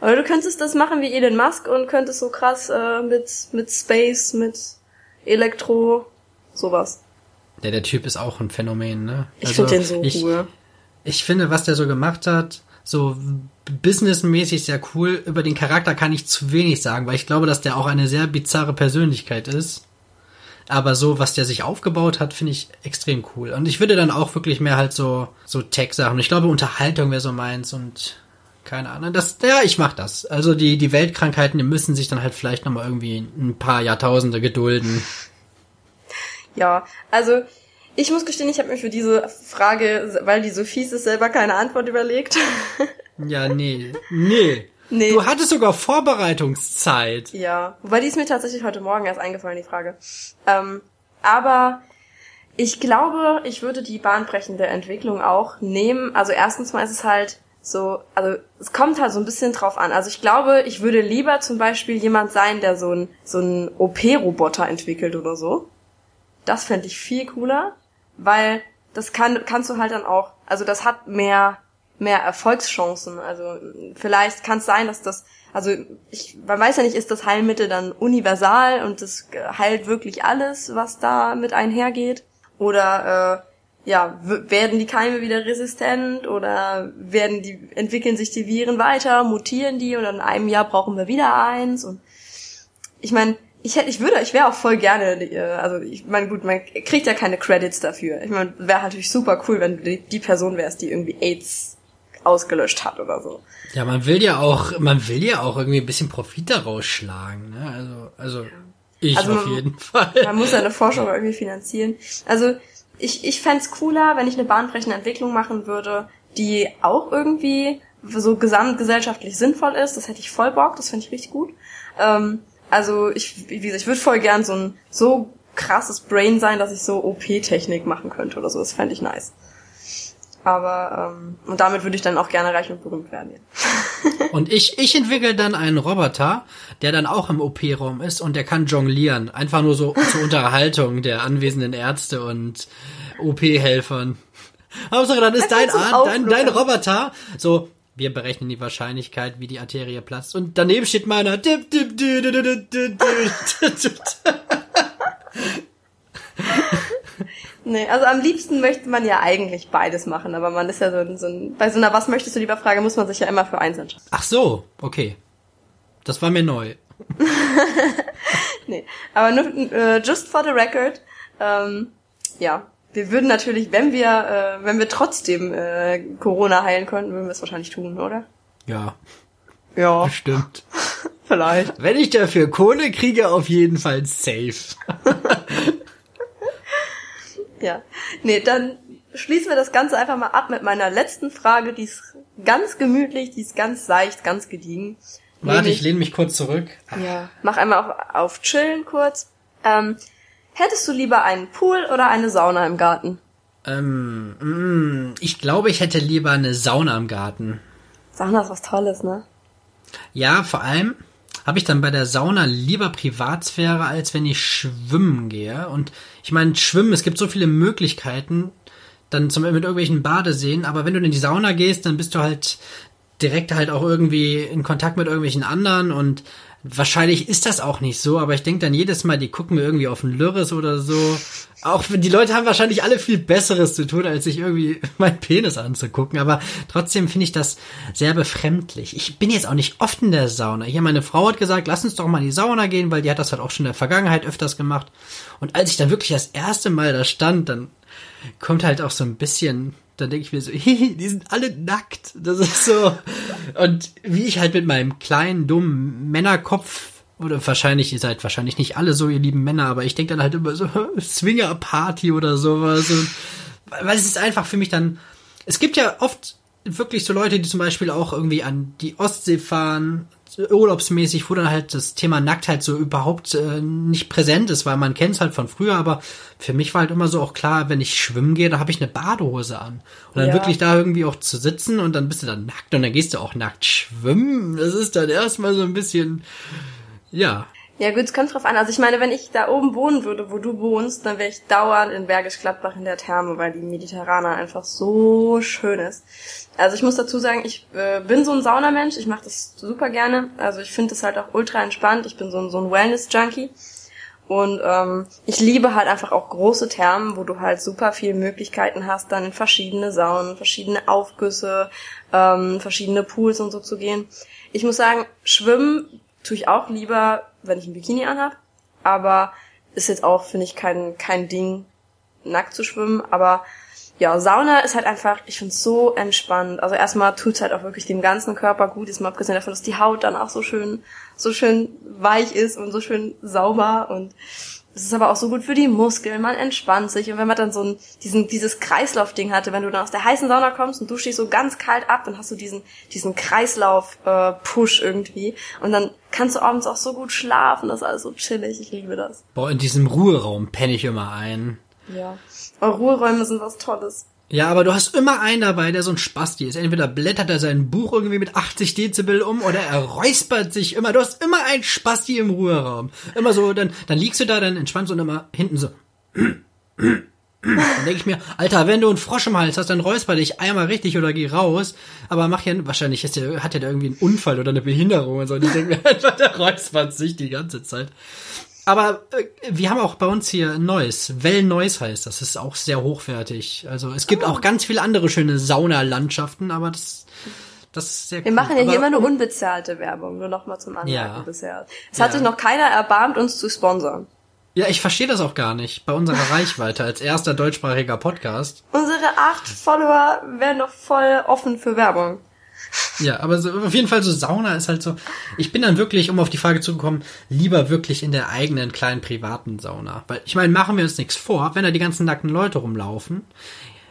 Aber du könntest das machen wie Elon Musk und könntest so krass äh, mit, mit Space, mit Elektro, sowas. Ja, der Typ ist auch ein Phänomen, ne? Ich also, finde den so ich, cool. Ich finde, was der so gemacht hat, so businessmäßig sehr cool. Über den Charakter kann ich zu wenig sagen, weil ich glaube, dass der auch eine sehr bizarre Persönlichkeit ist. Aber so, was der sich aufgebaut hat, finde ich extrem cool. Und ich würde dann auch wirklich mehr halt so, so Tech-Sachen. Ich glaube, Unterhaltung wäre so meins und keine Ahnung. Das, ja, ich mach das. Also die, die Weltkrankheiten, die müssen sich dann halt vielleicht nochmal irgendwie ein paar Jahrtausende gedulden. (laughs) Ja, also ich muss gestehen, ich habe mir für diese Frage, weil die so fies ist, selber keine Antwort überlegt. (laughs) Ja, nee. Nee. Nee. Du hattest sogar Vorbereitungszeit. Ja, wobei die ist mir tatsächlich heute Morgen erst eingefallen, die Frage. Ähm, aber ich glaube, ich würde die bahnbrechende Entwicklung auch nehmen. Also erstens mal ist es halt so, also es kommt halt so ein bisschen drauf an. Also ich glaube, ich würde lieber zum Beispiel jemand sein, der so ein so ein OP-Roboter entwickelt oder so. Das fände ich viel cooler, weil das kann kannst du halt dann auch, also das hat mehr mehr Erfolgschancen. Also vielleicht kann es sein, dass das, also ich, man weiß ja nicht, ist das Heilmittel dann universal und das heilt wirklich alles, was da mit einhergeht, oder äh, ja, werden die Keime wieder resistent oder werden die, entwickeln sich die Viren weiter, mutieren die und in einem Jahr brauchen wir wieder eins und ich meine, ich hätte, ich würde, ich wäre auch voll gerne, äh, also ich meine, gut, man kriegt ja keine Credits dafür. Ich meine, wäre natürlich super cool, wenn du die, Person wärst, die irgendwie AIDS ausgelöscht hat oder so. Ja, man will ja auch, man will ja auch irgendwie ein bisschen Profit daraus schlagen, ne? Also, also ich also auf jeden Fall. Man muss seine Forschung irgendwie finanzieren. Also ich, ich fände cooler, wenn ich eine bahnbrechende Entwicklung machen würde, die auch irgendwie so gesamtgesellschaftlich sinnvoll ist. Das hätte ich voll Bock, das finde ich richtig gut. Ähm, also ich, wie gesagt, ich würde voll gern so ein so krasses Brain sein, dass ich so OP-Technik machen könnte oder so. Das fände ich nice. Aber ähm, und damit würde ich dann auch gerne reich und berühmt werden. (laughs) und ich ich entwickle dann einen Roboter, der dann auch im OP-Raum ist und der kann jonglieren, einfach nur so zur Unterhaltung der anwesenden Ärzte und OP-Helfern. (laughs) Hauptsache dann ist dein, Arzt, dein dein Roboter so wir berechnen die Wahrscheinlichkeit, wie die Arterie platzt. Und daneben steht meiner. (laughs) (laughs) Nee, also am liebsten möchte man ja eigentlich beides machen, aber man ist ja so, ein, so ein, bei so einer Was möchtest du lieber Frage muss man sich ja immer für eins entscheiden. Ach so, okay. Das war mir neu. (laughs) nee, aber nur äh, just for the record, ähm, ja, wir würden natürlich, wenn wir, äh, wenn wir trotzdem äh, Corona heilen könnten, würden wir es wahrscheinlich tun, oder? Ja. Ja. Bestimmt. (laughs) Vielleicht. Wenn ich dafür Kohle kriege, auf jeden Fall safe. Ja. Nee, dann schließen wir das Ganze einfach mal ab mit meiner letzten Frage, die ist ganz gemütlich, die ist ganz seicht, ganz gediegen. Warte, ich lehne mich kurz zurück. Ja, mach einmal auf, auf Chillen kurz. Ähm, hättest du lieber einen Pool oder eine Sauna im Garten? Ähm, mm, ich glaube, ich hätte lieber eine Sauna im Garten. Sauna ist was Tolles, ne? Ja, vor allem habe ich dann bei der Sauna lieber Privatsphäre, als wenn ich schwimmen gehe. Und ich meine, schwimmen, es gibt so viele Möglichkeiten, dann zum Beispiel mit irgendwelchen Badeseen, aber wenn du in die Sauna gehst, dann bist du halt direkt halt auch irgendwie in Kontakt mit irgendwelchen anderen und wahrscheinlich ist das auch nicht so, aber ich denke dann jedes Mal, die gucken mir irgendwie auf den Lürres oder so. Auch die Leute haben wahrscheinlich alle viel Besseres zu tun, als sich irgendwie (laughs) mein Penis anzugucken, aber trotzdem finde ich das sehr befremdlich. Ich bin jetzt auch nicht oft in der Sauna. Hier meine Frau hat gesagt, lass uns doch mal in die Sauna gehen, weil die hat das halt auch schon in der Vergangenheit öfters gemacht. Und als ich dann wirklich das erste Mal da stand, dann kommt halt auch so ein bisschen dann denke ich mir so, (laughs) hihi, die sind alle nackt. Das ist so. Und wie ich halt mit meinem kleinen, dummen Männerkopf, oder wahrscheinlich, ihr seid wahrscheinlich nicht alle so, ihr lieben Männer, aber ich denke dann halt immer so, (laughs) Swinger-Party oder sowas. Und, weil es ist einfach für mich dann, es gibt ja oft wirklich so Leute, die zum Beispiel auch irgendwie an die Ostsee fahren, urlaubsmäßig, wo dann halt das Thema Nacktheit so überhaupt äh, nicht präsent ist, weil man kennt es halt von früher, aber für mich war halt immer so auch klar, wenn ich schwimmen gehe, da habe ich eine Badehose an. Und dann ja. wirklich da irgendwie auch zu sitzen und dann bist du dann nackt und dann gehst du auch nackt schwimmen. Das ist dann erstmal so ein bisschen, ja. Ja gut, es kommt drauf an. Also ich meine, wenn ich da oben wohnen würde, wo du wohnst, dann wäre ich dauernd in Bergisch Gladbach in der Therme, weil die Mediterraner einfach so schön ist. Also ich muss dazu sagen, ich äh, bin so ein Saunamensch, ich mache das super gerne. Also ich finde das halt auch ultra entspannt. Ich bin so ein, so ein Wellness-Junkie. Und ähm, ich liebe halt einfach auch große Thermen, wo du halt super viele Möglichkeiten hast, dann in verschiedene Saunen, verschiedene Aufgüsse, ähm, verschiedene Pools und so zu gehen. Ich muss sagen, schwimmen tue ich auch lieber, wenn ich ein Bikini anhab. Aber ist jetzt auch, finde ich, kein, kein Ding, nackt zu schwimmen. Aber ja, Sauna ist halt einfach, ich find's so entspannt. Also erstmal tut's halt auch wirklich dem ganzen Körper gut, ist mal abgesehen davon, dass die Haut dann auch so schön, so schön weich ist und so schön sauber und es ist aber auch so gut für die Muskeln, man entspannt sich und wenn man dann so ein, diesen, dieses Kreislaufding hatte, wenn du dann aus der heißen Sauna kommst und du stehst so ganz kalt ab, dann hast du diesen, diesen Kreislauf-Push äh, irgendwie und dann kannst du abends auch so gut schlafen, das ist alles so chillig, ich liebe das. Boah, in diesem Ruheraum penne ich immer ein. Ja. Aber Ruheräume sind was Tolles. Ja, aber du hast immer einen dabei, der so ein Spasti ist. Entweder blättert er sein Buch irgendwie mit 80 Dezibel um oder er räuspert sich immer. Du hast immer einen Spasti im Ruheraum. Immer so, dann, dann liegst du da, dann entspannst du und immer hinten so. Dann denke ich mir, Alter, wenn du einen Frosch im Hals hast, dann räusper dich einmal richtig oder geh raus. Aber mach ja, wahrscheinlich ist der, hat er da irgendwie einen Unfall oder eine Behinderung und so. Und ich denke mir einfach, (laughs) der räuspert sich die ganze Zeit. Aber äh, wir haben auch bei uns hier Neues. Well Neues heißt das. Das ist auch sehr hochwertig. Also es gibt oh. auch ganz viele andere schöne Saunalandschaften, aber das, das ist sehr Wir cool. machen ja aber, hier immer eine unbezahlte Werbung, nur nochmal zum Anmerken ja. bisher. Es hat ja. sich noch keiner erbarmt, uns zu sponsern. Ja, ich verstehe das auch gar nicht. Bei unserer (laughs) Reichweite als erster deutschsprachiger Podcast. Unsere acht Follower wären doch voll offen für Werbung. Ja, aber so, auf jeden Fall so Sauna ist halt so. Ich bin dann wirklich, um auf die Frage zu kommen, lieber wirklich in der eigenen kleinen privaten Sauna. Weil ich meine, machen wir uns nichts vor, wenn da die ganzen nackten Leute rumlaufen.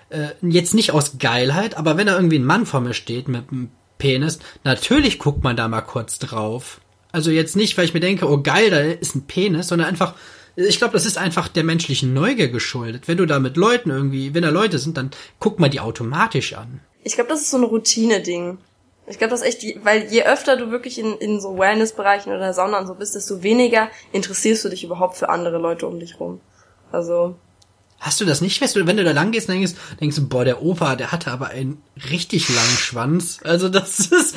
Äh, jetzt nicht aus Geilheit, aber wenn da irgendwie ein Mann vor mir steht mit einem Penis, natürlich guckt man da mal kurz drauf. Also jetzt nicht, weil ich mir denke, oh geil, da ist ein Penis, sondern einfach, ich glaube, das ist einfach der menschlichen Neugier geschuldet. Wenn du da mit Leuten irgendwie, wenn da Leute sind, dann guckt man die automatisch an. Ich glaube, das ist so ein Routine-Ding. Ich glaube, das ist echt, die, weil je öfter du wirklich in, in so Wellness-Bereichen oder Sauna und so bist, desto weniger interessierst du dich überhaupt für andere Leute um dich rum. Also. Hast du das nicht, du, wenn du da lang gehst, denkst, denkst du, boah, der Opa, der hatte aber einen richtig langen Schwanz. Also das (laughs) ist.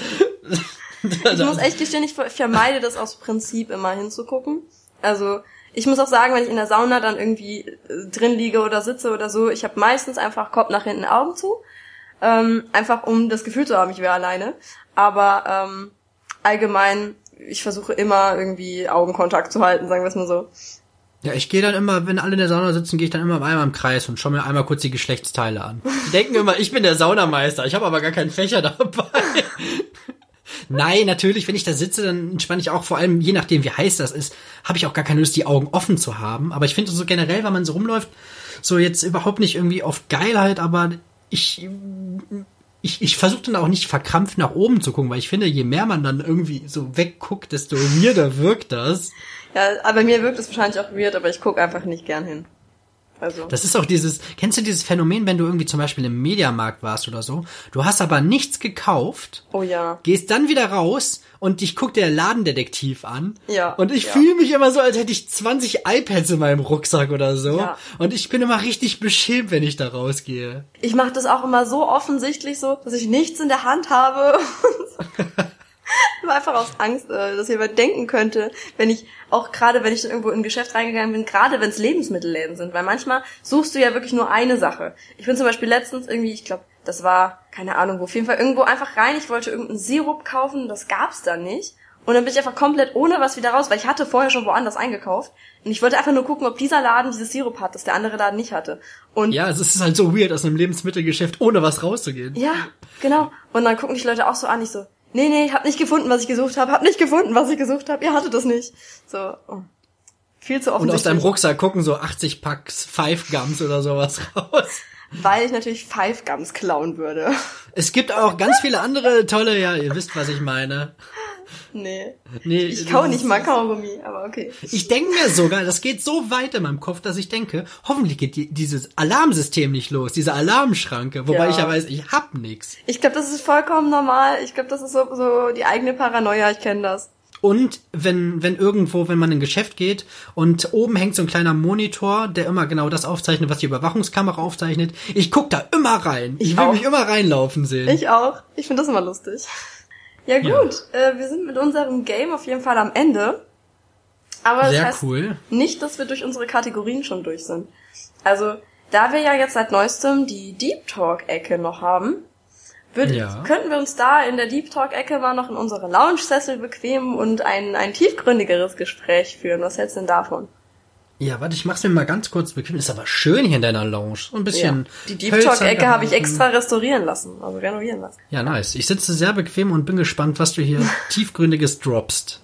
ich muss echt gestehen, ich vermeide das aus Prinzip immer hinzugucken. Also ich muss auch sagen, wenn ich in der Sauna dann irgendwie äh, drin liege oder sitze oder so, ich habe meistens einfach Kopf nach hinten, Augen zu ähm, einfach um das Gefühl zu haben, ich wäre alleine. Aber ähm, allgemein, ich versuche immer irgendwie Augenkontakt zu halten, sagen wir es mal so. Ja, ich gehe dann immer, wenn alle in der Sauna sitzen, gehe ich dann immer einmal im Kreis und schaue mir einmal kurz die Geschlechtsteile an. (laughs) Die denken immer, ich bin der Saunameister, ich habe aber gar keinen Fächer dabei. (laughs) Nein, natürlich, wenn ich da sitze, dann entspanne ich auch, vor allem je nachdem, wie heiß das ist, habe ich auch gar keine Lust, die Augen offen zu haben. Aber ich finde so generell, wenn man so rumläuft, so jetzt überhaupt nicht irgendwie auf Geilheit, aber ich ich, ich versuche dann auch nicht verkrampft nach oben zu gucken, weil ich finde, je mehr man dann irgendwie so wegguckt, desto weirder wirkt das. Ja, aber mir wirkt es wahrscheinlich auch weird, aber ich gucke einfach nicht gern hin. Also. Das ist auch dieses, kennst du dieses Phänomen, wenn du irgendwie zum Beispiel im Mediamarkt warst oder so, du hast aber nichts gekauft, oh ja. gehst dann wieder raus und dich guckt der Ladendetektiv an. Ja. Und ich ja. fühle mich immer so, als hätte ich 20 iPads in meinem Rucksack oder so. Ja. Und ich bin immer richtig beschämt, wenn ich da rausgehe. Ich mache das auch immer so offensichtlich so, dass ich nichts in der Hand habe. (laughs) (laughs) Nur einfach aus Angst, äh, dass jemand denken könnte, wenn ich, auch gerade wenn ich irgendwo in ein Geschäft reingegangen bin, gerade wenn es Lebensmittelläden sind, weil manchmal suchst du ja wirklich nur eine Sache. Ich bin zum Beispiel letztens irgendwie, ich glaube, das war, keine Ahnung, wo, auf jeden Fall irgendwo einfach rein, ich wollte irgendeinen Sirup kaufen, das gab's da nicht. Und dann bin ich einfach komplett ohne was wieder raus, weil ich hatte vorher schon woanders eingekauft. Und ich wollte einfach nur gucken, ob dieser Laden dieses Sirup hat, das der andere Laden nicht hatte. Und ja, es ist halt so weird, aus einem Lebensmittelgeschäft ohne was rauszugehen. Ja, genau. Und dann gucken die Leute auch so an, ich so, nee, nee, ich hab nicht gefunden, was ich gesucht habe, hab nicht gefunden, was ich gesucht habe, ihr hattet das nicht. So, oh. viel zu offensichtlich. Und aus deinem Rucksack gucken so 80 Packs Five Gums oder sowas raus. Weil ich natürlich Five Gums klauen würde. Es gibt auch ganz viele andere tolle, ja, ihr wisst, was ich meine. Nee. nee ich kau nicht mal Kaugummi, aber okay. Ich denke mir sogar, das geht so weit in meinem Kopf, dass ich denke, hoffentlich geht die, dieses Alarmsystem nicht los, diese Alarmschranke, wobei ja. ich ja weiß, ich hab nix. Ich glaube, das ist vollkommen normal. Ich glaube, das ist so, so die eigene Paranoia, ich kenne das. Und wenn, wenn irgendwo, wenn man in ein Geschäft geht und oben hängt so ein kleiner Monitor, der immer genau das aufzeichnet, was die Überwachungskamera aufzeichnet, ich guck da immer rein. Ich, ich will auch. mich immer reinlaufen sehen. Ich auch. Ich finde das immer lustig. Ja gut, ja. Äh, wir sind mit unserem Game auf jeden Fall am Ende. Aber Sehr das heißt cool. nicht, dass wir durch unsere Kategorien schon durch sind. Also, da wir ja jetzt seit neuestem die Deep Talk-Ecke noch haben, würden, ja. könnten wir uns da in der Deep Talk-Ecke mal noch in unsere Lounge-Sessel bequemen und ein, ein tiefgründigeres Gespräch führen. Was hältst du denn davon? Ja, warte, ich mach's mir mal ganz kurz bequem. Ist aber schön hier in deiner Lounge. So ein bisschen. Ja. Die Deep Talk-Ecke habe ich extra restaurieren lassen, also renovieren lassen. Ja, nice. Ich sitze sehr bequem und bin gespannt, was du hier (laughs) tiefgründiges droppst.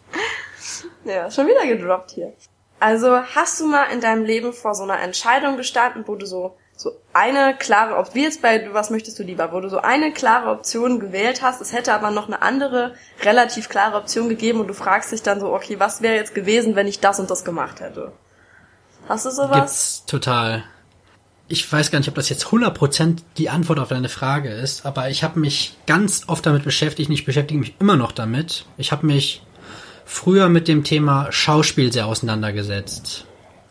Ja, schon wieder gedroppt hier. Also, hast du mal in deinem Leben vor so einer Entscheidung gestanden, wo du so so eine klare Option, wie jetzt bei was möchtest du lieber, wo du so eine klare Option gewählt hast, es hätte aber noch eine andere relativ klare Option gegeben und du fragst dich dann so, okay, was wäre jetzt gewesen, wenn ich das und das gemacht hätte? Hast du sowas? Gibt's total. Ich weiß gar nicht, ob das jetzt 100% die Antwort auf deine Frage ist, aber ich habe mich ganz oft damit beschäftigt und ich beschäftige mich immer noch damit. Ich habe mich früher mit dem Thema Schauspiel sehr auseinandergesetzt.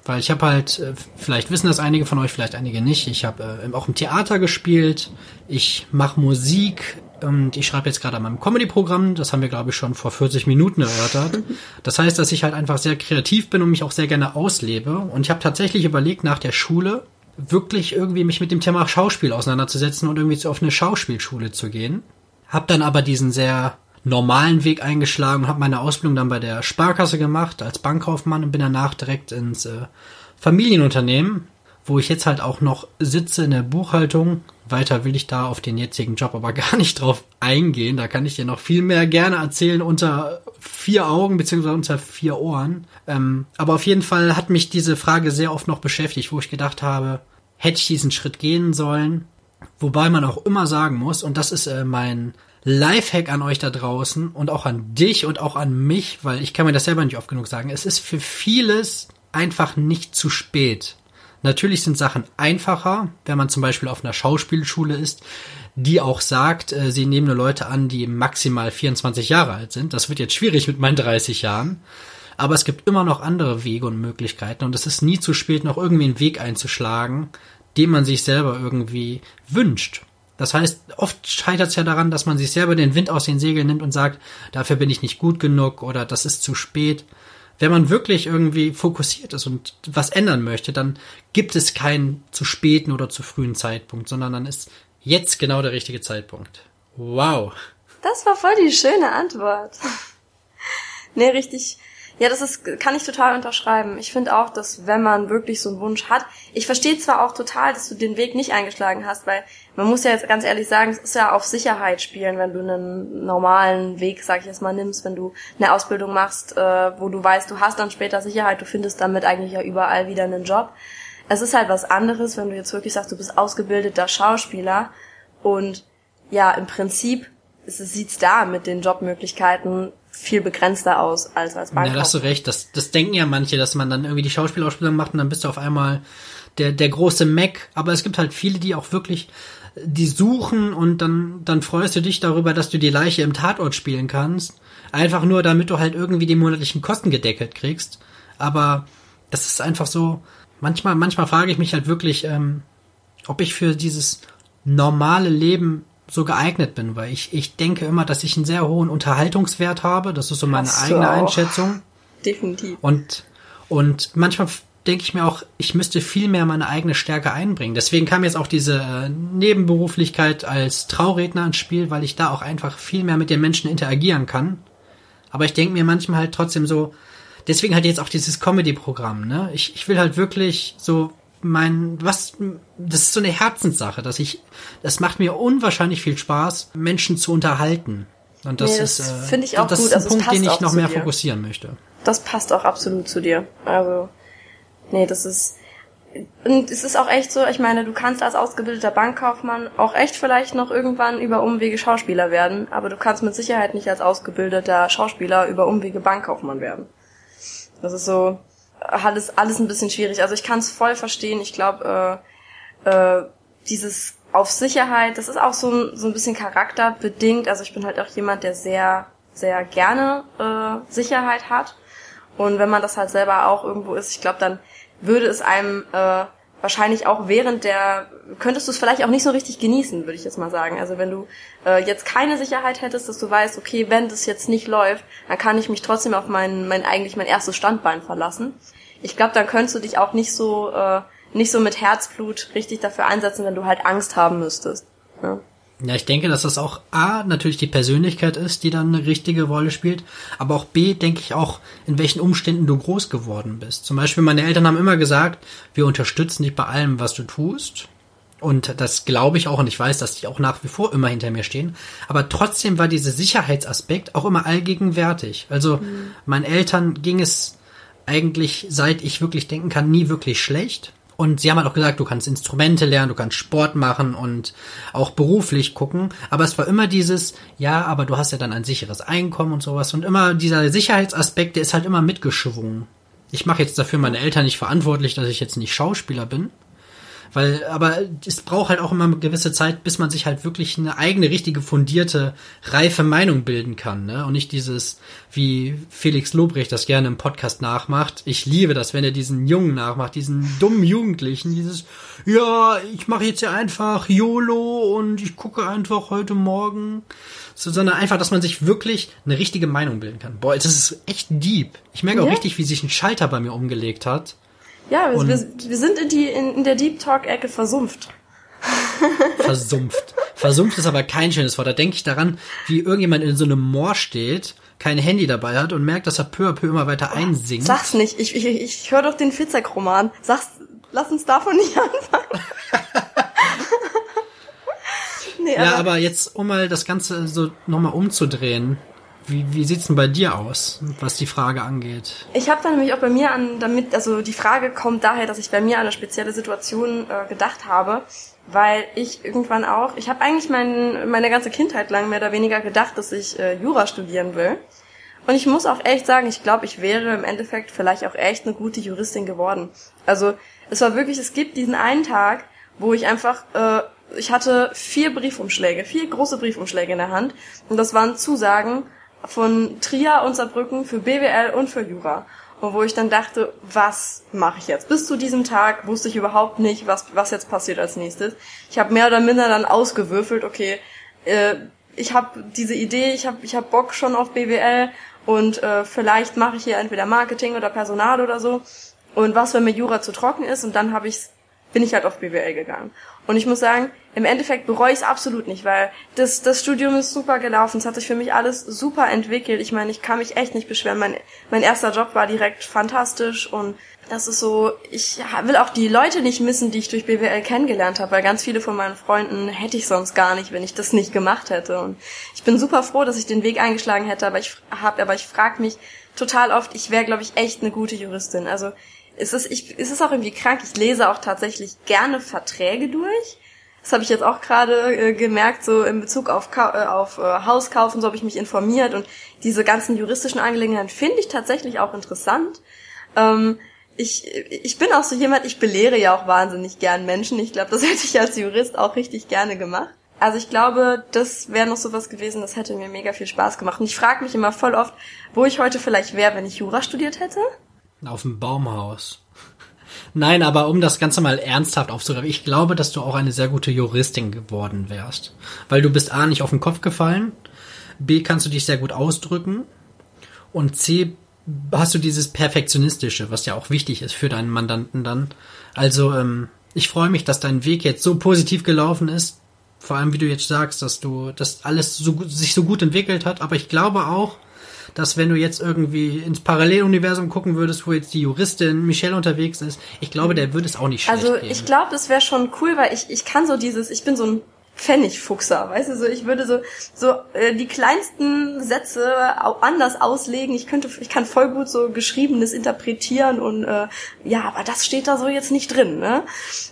Weil ich habe halt, äh, vielleicht wissen das einige von euch, vielleicht einige nicht, ich habe äh, auch im Theater gespielt, ich mache Musik und ich schreibe jetzt gerade an meinem Comedy-Programm, das haben wir glaube ich schon vor 40 Minuten erörtert. Das heißt, dass ich halt einfach sehr kreativ bin und mich auch sehr gerne auslebe. Und ich habe tatsächlich überlegt, nach der Schule wirklich irgendwie mich mit dem Thema Schauspiel auseinanderzusetzen und irgendwie auf eine Schauspielschule zu gehen. Hab dann aber diesen sehr normalen Weg eingeschlagen und habe meine Ausbildung dann bei der Sparkasse gemacht als Bankkaufmann und bin danach direkt ins äh, Familienunternehmen, wo ich jetzt halt auch noch sitze in der Buchhaltung. Weiter will ich da auf den jetzigen Job aber (laughs) gar nicht drauf eingehen. Da kann ich dir noch viel mehr gerne erzählen unter vier Augen beziehungsweise unter vier Ohren. Ähm, aber auf jeden Fall hat mich diese Frage sehr oft noch beschäftigt, wo ich gedacht habe, hätte ich diesen Schritt gehen sollen? Wobei man auch immer sagen muss, und das ist äh, mein Lifehack an euch da draußen und auch an dich und auch an mich, weil ich kann mir das selber nicht oft genug sagen. Es ist für vieles einfach nicht zu spät. Natürlich sind Sachen einfacher, wenn man zum Beispiel auf einer Schauspielschule ist, die auch sagt, äh, sie nehmen nur Leute an, die maximal 24 Jahre alt sind. Das wird jetzt schwierig mit meinen 30 Jahren. Aber es gibt immer noch andere Wege und Möglichkeiten und es ist nie zu spät, noch irgendwie einen Weg einzuschlagen, den man sich selber irgendwie wünscht. Das heißt, oft scheitert es ja daran, dass man sich selber den Wind aus den Segeln nimmt und sagt, dafür bin ich nicht gut genug oder das ist zu spät. Wenn man wirklich irgendwie fokussiert ist und was ändern möchte, dann gibt es keinen zu späten oder zu frühen Zeitpunkt, sondern dann ist jetzt genau der richtige Zeitpunkt. Wow. Das war voll die schöne Antwort. nee, richtig, ja, das ist, kann ich total unterschreiben. Ich finde auch, dass wenn man wirklich so einen Wunsch hat, ich verstehe zwar auch total, dass du den Weg nicht eingeschlagen hast, weil man muss ja jetzt ganz ehrlich sagen, es ist ja auf Sicherheit spielen, wenn du einen normalen Weg, sag ich jetzt mal, nimmst, wenn du eine Ausbildung machst, äh, wo du weißt, du hast dann später Sicherheit, du findest damit eigentlich ja überall wieder einen Job. Es ist halt was anderes, wenn du jetzt wirklich sagst, du bist ausgebildeter Schauspieler und ja, im Prinzip sieht es da mit den Jobmöglichkeiten viel begrenzter aus als als Bankkaufmann. Ja, da hast du recht. Das, das denken ja manche, dass man dann irgendwie die Schauspielausbildung macht und dann bist du auf einmal der, der große Mac. Aber es gibt halt viele, die auch wirklich die suchen und dann, dann freust du dich darüber, dass du die Leiche im Tatort spielen kannst. Einfach nur, damit du halt irgendwie die monatlichen Kosten gedeckelt kriegst. Aber das ist einfach so, manchmal, manchmal frage ich mich halt wirklich, ähm, ob ich für dieses normale Leben so geeignet bin, weil ich, ich denke immer, dass ich einen sehr hohen Unterhaltungswert habe. Das ist so meine Hast eigene Einschätzung. Definitiv. Und, und manchmal denke ich mir auch, ich müsste viel mehr meine eigene Stärke einbringen. Deswegen kam jetzt auch diese äh, Nebenberuflichkeit als Trauredner ins Spiel, weil ich da auch einfach viel mehr mit den Menschen interagieren kann. Aber ich denke mir manchmal halt trotzdem so, deswegen halt jetzt auch dieses Comedy-Programm, ne? Ich, ich will halt wirklich so mein, was, das ist so eine Herzenssache, dass ich, das macht mir unwahrscheinlich viel Spaß, Menschen zu unterhalten. Und das, nee, das ist, äh, finde ich auch das gut. ist ein also Punkt, den ich noch mehr dir. fokussieren möchte. Das passt auch absolut zu dir. Also, nee, das ist, und es ist auch echt so, ich meine, du kannst als ausgebildeter Bankkaufmann auch echt vielleicht noch irgendwann über Umwege Schauspieler werden, aber du kannst mit Sicherheit nicht als ausgebildeter Schauspieler über Umwege Bankkaufmann werden. Das ist so, alles, alles ein bisschen schwierig. Also ich kann es voll verstehen. Ich glaube, äh, äh, dieses auf Sicherheit, das ist auch so, so ein bisschen charakterbedingt. Also ich bin halt auch jemand, der sehr, sehr gerne äh, Sicherheit hat. Und wenn man das halt selber auch irgendwo ist, ich glaube, dann würde es einem äh, wahrscheinlich auch während der, könntest du es vielleicht auch nicht so richtig genießen, würde ich jetzt mal sagen. Also wenn du äh, jetzt keine Sicherheit hättest, dass du weißt, okay, wenn das jetzt nicht läuft, dann kann ich mich trotzdem auf mein, mein eigentlich mein erstes Standbein verlassen ich glaube, dann könntest du dich auch nicht so, äh, nicht so mit Herzblut richtig dafür einsetzen, wenn du halt Angst haben müsstest. Ja. Ja, ich denke, dass das auch A, natürlich die Persönlichkeit ist, die dann eine richtige Rolle spielt, aber auch B, denke ich auch, in welchen Umständen du groß geworden bist. Zum Beispiel, meine Eltern haben immer gesagt, wir unterstützen dich bei allem, was du tust. Und das glaube ich auch und ich weiß, dass die auch nach wie vor immer hinter mir stehen. Aber trotzdem war dieser Sicherheitsaspekt auch immer allgegenwärtig. Also mhm. meinen Eltern ging es eigentlich, seit ich wirklich denken kann, nie wirklich schlecht. Und sie haben halt auch gesagt, du kannst Instrumente lernen, du kannst Sport machen und auch beruflich gucken. Aber es war immer dieses, ja, aber du hast ja dann ein sicheres Einkommen und sowas. Und immer dieser Sicherheitsaspekt, der ist halt immer mitgeschwungen. Ich mache jetzt dafür meine Eltern nicht verantwortlich, dass ich jetzt nicht Schauspieler bin. Weil, aber es braucht halt auch immer eine gewisse Zeit, bis man sich halt wirklich eine eigene, richtige, fundierte, reife Meinung bilden kann, ne? Und nicht dieses, wie Felix Lobrecht das gerne im Podcast nachmacht. Ich liebe das, wenn er diesen Jungen nachmacht, diesen dummen Jugendlichen, dieses, ja, ich mache jetzt ja einfach YOLO und ich gucke einfach heute Morgen. So, sondern einfach, dass man sich wirklich eine richtige Meinung bilden kann. Boah, das ist echt deep. Ich merke auch ja? richtig, wie sich ein Schalter bei mir umgelegt hat. Ja, wir, wir, sind in, die, in, in der Deep Talk-Ecke versumpft. (laughs) versumpft. Versumpft ist aber kein schönes Wort. Da denke ich daran, wie irgendjemand in so einem Moor steht, kein Handy dabei hat und merkt, dass er peu à peu immer weiter einsinkt. Sag's nicht. Ich, ich, ich höre doch den Fitzek-Roman. Sag's, lass uns davon nicht (laughs) anfangen. (laughs) nee, ja, aber jetzt, um mal das Ganze so nochmal umzudrehen. Wie, wie sieht's denn bei dir aus, was die Frage angeht? Ich habe dann nämlich auch bei mir an, damit, also die Frage kommt daher, dass ich bei mir an eine spezielle Situation äh, gedacht habe, weil ich irgendwann auch, ich habe eigentlich mein, meine ganze Kindheit lang mehr oder weniger gedacht, dass ich äh, Jura studieren will. Und ich muss auch echt sagen, ich glaube, ich wäre im Endeffekt vielleicht auch echt eine gute Juristin geworden. Also es war wirklich, es gibt diesen einen Tag, wo ich einfach, äh, ich hatte vier Briefumschläge, vier große Briefumschläge in der Hand und das waren Zusagen von Trier und Saarbrücken für BWL und für Jura. Und wo ich dann dachte, was mache ich jetzt? Bis zu diesem Tag wusste ich überhaupt nicht, was, was jetzt passiert als nächstes. Ich habe mehr oder minder dann ausgewürfelt, okay, äh, ich habe diese Idee, ich habe ich hab Bock schon auf BWL und äh, vielleicht mache ich hier entweder Marketing oder Personal oder so. Und was, wenn mir Jura zu trocken ist? Und dann habe ich bin ich halt auf BWL gegangen. Und ich muss sagen, im Endeffekt bereue ich es absolut nicht, weil das, das Studium ist super gelaufen. Es hat sich für mich alles super entwickelt. Ich meine, ich kann mich echt nicht beschweren. Mein, mein erster Job war direkt fantastisch und das ist so, ich will auch die Leute nicht missen, die ich durch BWL kennengelernt habe, weil ganz viele von meinen Freunden hätte ich sonst gar nicht, wenn ich das nicht gemacht hätte. Und ich bin super froh, dass ich den Weg eingeschlagen hätte, aber ich habe, aber ich frage mich total oft, ich wäre, glaube ich, echt eine gute Juristin. Also es ist, ich, es ist auch irgendwie krank. Ich lese auch tatsächlich gerne Verträge durch. Das habe ich jetzt auch gerade äh, gemerkt, so in Bezug auf, Ka äh, auf äh, Hauskauf und so habe ich mich informiert und diese ganzen juristischen Angelegenheiten finde ich tatsächlich auch interessant. Ähm, ich, ich bin auch so jemand, ich belehre ja auch wahnsinnig gern Menschen. Ich glaube, das (laughs) hätte ich als Jurist auch richtig gerne gemacht. Also ich glaube, das wäre noch sowas gewesen, das hätte mir mega viel Spaß gemacht. Und ich frage mich immer voll oft, wo ich heute vielleicht wäre, wenn ich Jura studiert hätte. Auf dem Baumhaus. Nein, aber um das Ganze mal ernsthaft aufzugreifen, ich glaube, dass du auch eine sehr gute Juristin geworden wärst. Weil du bist A nicht auf den Kopf gefallen, B kannst du dich sehr gut ausdrücken und C hast du dieses Perfektionistische, was ja auch wichtig ist für deinen Mandanten dann. Also, ähm, ich freue mich, dass dein Weg jetzt so positiv gelaufen ist. Vor allem, wie du jetzt sagst, dass du, dass alles so, sich so gut entwickelt hat. Aber ich glaube auch, dass wenn du jetzt irgendwie ins Paralleluniversum gucken würdest, wo jetzt die Juristin Michelle unterwegs ist, ich glaube, der würde es auch nicht schlecht Also ich glaube, das wäre schon cool, weil ich, ich kann so dieses, ich bin so ein Pfennigfuchser, weißt du, so ich würde so so äh, die kleinsten Sätze au anders auslegen. Ich könnte, ich kann voll gut so geschriebenes interpretieren und äh, ja, aber das steht da so jetzt nicht drin. Ne?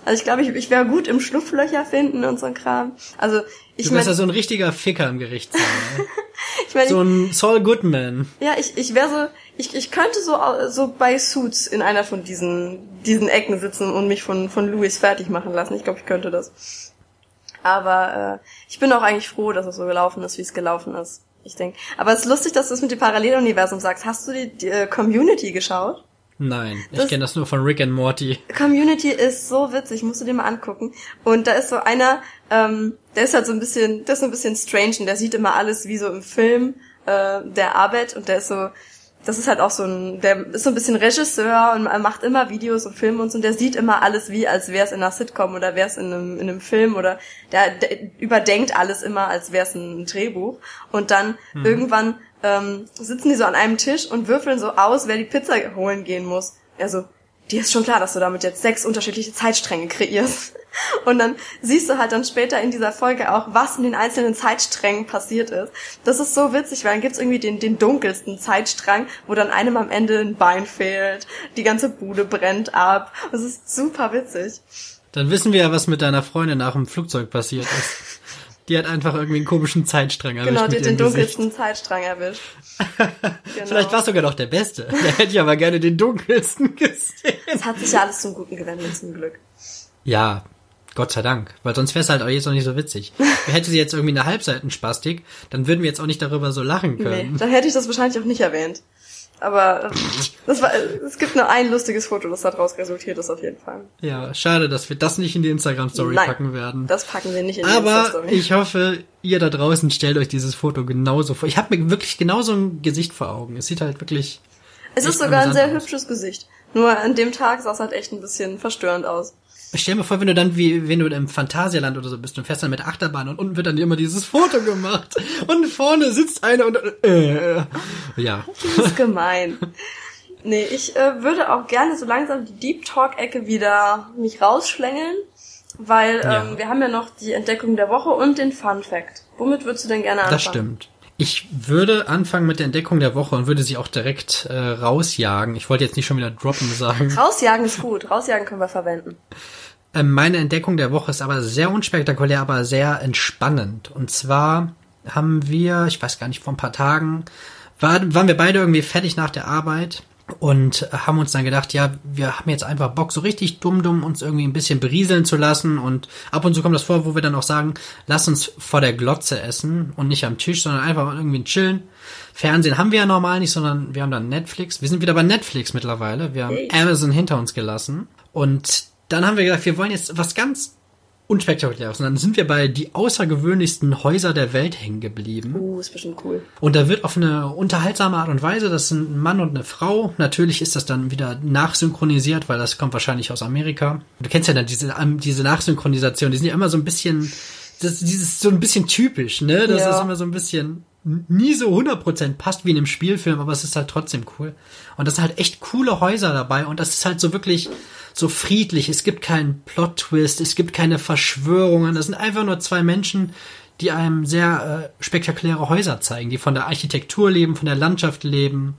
Also ich glaube, ich, ich wäre gut im Schlupflöcher finden und so ein Kram. Also ich du wärst ja so ein richtiger Ficker im Gerichtssaal. Ne? (laughs) ich mein, so ein Saul Goodman. ja, ich, ich wäre so, ich, ich könnte so so bei Suits in einer von diesen diesen Ecken sitzen und mich von von Louis fertig machen lassen. Ich glaube, ich könnte das. Aber äh, ich bin auch eigentlich froh, dass es so gelaufen ist, wie es gelaufen ist. Ich denke. Aber es ist lustig, dass du es mit dem Paralleluniversum sagst. Hast du die, die äh, Community geschaut? Nein, ich Das- kenne das nur von Rick and Morty. Community ist so witzig, musst du dir mal angucken. Und da ist so einer, ähm, der ist halt so ein bisschen, der ist so ein bisschen strange und der sieht immer alles wie so im Film äh, der Arbeit und der ist so, das ist halt auch so ein, der ist so ein bisschen Regisseur und er macht immer Videos und Filme und so und der sieht immer alles wie, als wäre es in einer Sitcom oder wäre es in einem, in einem Film oder der, der überdenkt alles immer, als wäre es ein Drehbuch. Und dann irgendwann ähm, sitzen die so an einem Tisch und würfeln so aus, wer die Pizza holen gehen muss. Also, dir ist schon klar, dass du damit jetzt sechs unterschiedliche Zeitstränge kreierst. Und dann siehst du halt dann später in dieser Folge auch, was in den einzelnen Zeitsträngen passiert ist. Das ist so witzig, weil dann gibt's irgendwie den, den dunkelsten Zeitstrang, wo dann einem am Ende ein Bein fehlt, die ganze Bude brennt ab. Das ist super witzig. Dann wissen wir ja, was mit deiner Freundin nach dem Flugzeug passiert ist. (laughs) Die hat einfach irgendwie einen komischen Zeitstrang erwischt Genau, die hat den ihrem Gesicht. dunkelsten Zeitstrang erwischt. (laughs) Genau. Vielleicht war es sogar noch der Beste. Der (laughs) hätte ich aber gerne den dunkelsten (laughs) gesehen. Es hat sich ja alles zum Guten gewendet, zum Glück. Ja, Gott sei Dank. Weil sonst wäre es halt auch jetzt noch nicht so witzig. Hätte sie jetzt irgendwie eine Halbseitenspastik, dann würden wir jetzt auch nicht darüber so lachen Nee, können. dann hätte ich das wahrscheinlich auch nicht erwähnt. Aber äh, das war, es gibt nur ein lustiges Foto, das daraus resultiert ist auf jeden Fall. Ja, schade, dass wir das nicht in die Instagram-Story packen werden. Das packen wir nicht in die Aber Insta-Story. ich hoffe, ihr da draußen stellt euch dieses Foto genauso vor. Ich habe mir wirklich genauso ein Gesicht vor Augen. Es sieht halt wirklich. Es ist sogar ein sehr aus. hübsches Gesicht. Nur an dem Tag sah es halt echt ein bisschen verstörend aus. Stell mir vor, wenn du dann wie, wenn du im Phantasialand oder so bist und fährst dann mit Achterbahn und unten wird dann immer dieses Foto gemacht (laughs) und vorne sitzt einer und äh, ja. Das ist gemein. Nee, ich äh, würde auch gerne so langsam die Deep Talk-Ecke wieder mich rausschlängeln, weil ähm, Ja. wir haben ja noch die Entdeckung der Woche und den Fun Fact. Womit würdest du denn gerne anfangen? Das stimmt. Ich würde anfangen mit der Entdeckung der Woche und würde sie auch direkt äh, rausjagen. Ich wollte jetzt nicht schon wieder droppen sagen. Rausjagen ist gut. Rausjagen können wir verwenden. Ähm, meine Entdeckung der Woche ist aber sehr unspektakulär, aber sehr entspannend. Und zwar haben wir, ich weiß gar nicht, vor ein paar Tagen, war, waren wir beide irgendwie fertig nach der Arbeit und haben uns dann gedacht, ja, wir haben jetzt einfach Bock, so richtig dumm, dumm uns irgendwie ein bisschen berieseln zu lassen. Und ab und zu kommt das vor, wo wir dann auch sagen, lass uns vor der Glotze essen und nicht am Tisch, sondern einfach irgendwie chillen. Fernsehen haben wir ja normal nicht, sondern wir haben dann Netflix. Wir sind wieder bei Netflix mittlerweile. Wir haben. Amazon hinter uns gelassen. Und dann haben wir gesagt, wir wollen jetzt was ganz unspektakuläres. Und dann sind wir bei die außergewöhnlichsten Häuser der Welt hängen geblieben. Uh, ist bestimmt cool. Und da wird auf eine unterhaltsame Art und Weise, das sind ein Mann und eine Frau. Natürlich ist das dann wieder nachsynchronisiert, weil das kommt wahrscheinlich aus Amerika. Du kennst ja dann diese, ähm, diese Nachsynchronisation, die sind ja immer so ein bisschen, das, dieses so ein bisschen typisch, ne? Das Ja. ist immer so ein bisschen nie so 100% passt wie in einem Spielfilm, aber es ist halt trotzdem cool. Und das sind halt echt coole Häuser dabei und das ist halt so wirklich so friedlich. Es gibt keinen Plot-Twist, es gibt keine Verschwörungen. Das sind einfach nur zwei Menschen, die einem sehr äh, spektakuläre Häuser zeigen, die von der Architektur leben, von der Landschaft leben.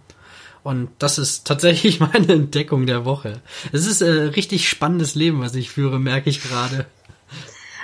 Und das ist tatsächlich (laughs) meine Entdeckung der Woche. Es ist äh, richtig spannendes Leben, was ich führe, merke ich gerade.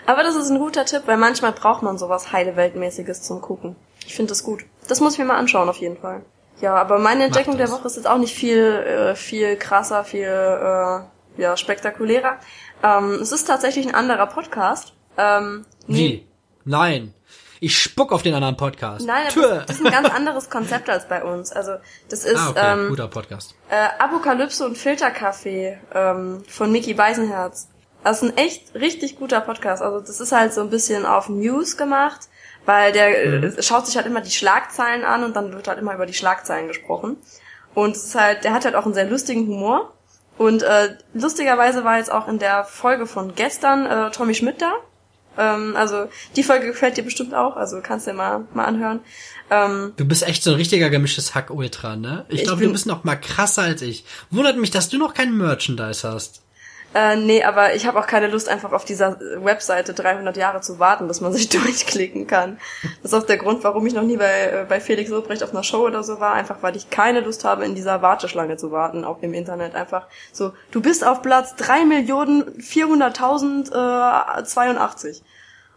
Aber das ist ein guter Tipp, weil manchmal braucht man sowas heile Weltmäßiges zum Gucken. Ich finde das gut. Das muss ich mir mal anschauen auf jeden Fall. Ja, aber meine Entdeckung der Woche ist jetzt auch nicht viel, äh, viel krasser, viel äh, ja, spektakulärer. Ähm, es ist tatsächlich ein anderer Podcast. Ähm, Wie? Nein. Ich spuck auf den anderen Podcast. Nein, das, ist, das ist ein ganz anderes Konzept als bei uns. Also das ist ah, okay. ähm, guter Podcast. Äh, Apokalypse und Filterkaffee ähm, von Mickey Beisenherz. Das ist ein echt richtig guter Podcast. Also das ist halt so ein bisschen auf News gemacht, weil der mhm. äh, schaut sich halt immer die Schlagzeilen an und dann wird halt immer über die Schlagzeilen gesprochen. Und es ist halt, der hat halt auch einen sehr lustigen Humor. Und äh, lustigerweise war jetzt auch in der Folge von gestern äh, Tommy Schmidt da. Ähm, also die Folge gefällt dir bestimmt auch, also kannst du dir mal, mal anhören. Ähm, du bist echt so ein richtiger gemischtes Hack-Ultra, ne? Ich, ich glaube, du bist noch mal krasser als ich. Wundert mich, dass du noch kein Merchandise hast. Äh, nee, aber ich habe auch keine Lust, einfach auf dieser Webseite 300 Jahre zu warten, bis man (laughs) sich durchklicken kann. Das ist auch der Grund, warum ich noch nie bei, äh, bei Felix Lobrecht auf einer Show oder so war. Einfach, weil ich keine Lust habe, in dieser Warteschlange zu warten, auch im Internet. Einfach so, du bist auf Platz 3.400.082. Äh,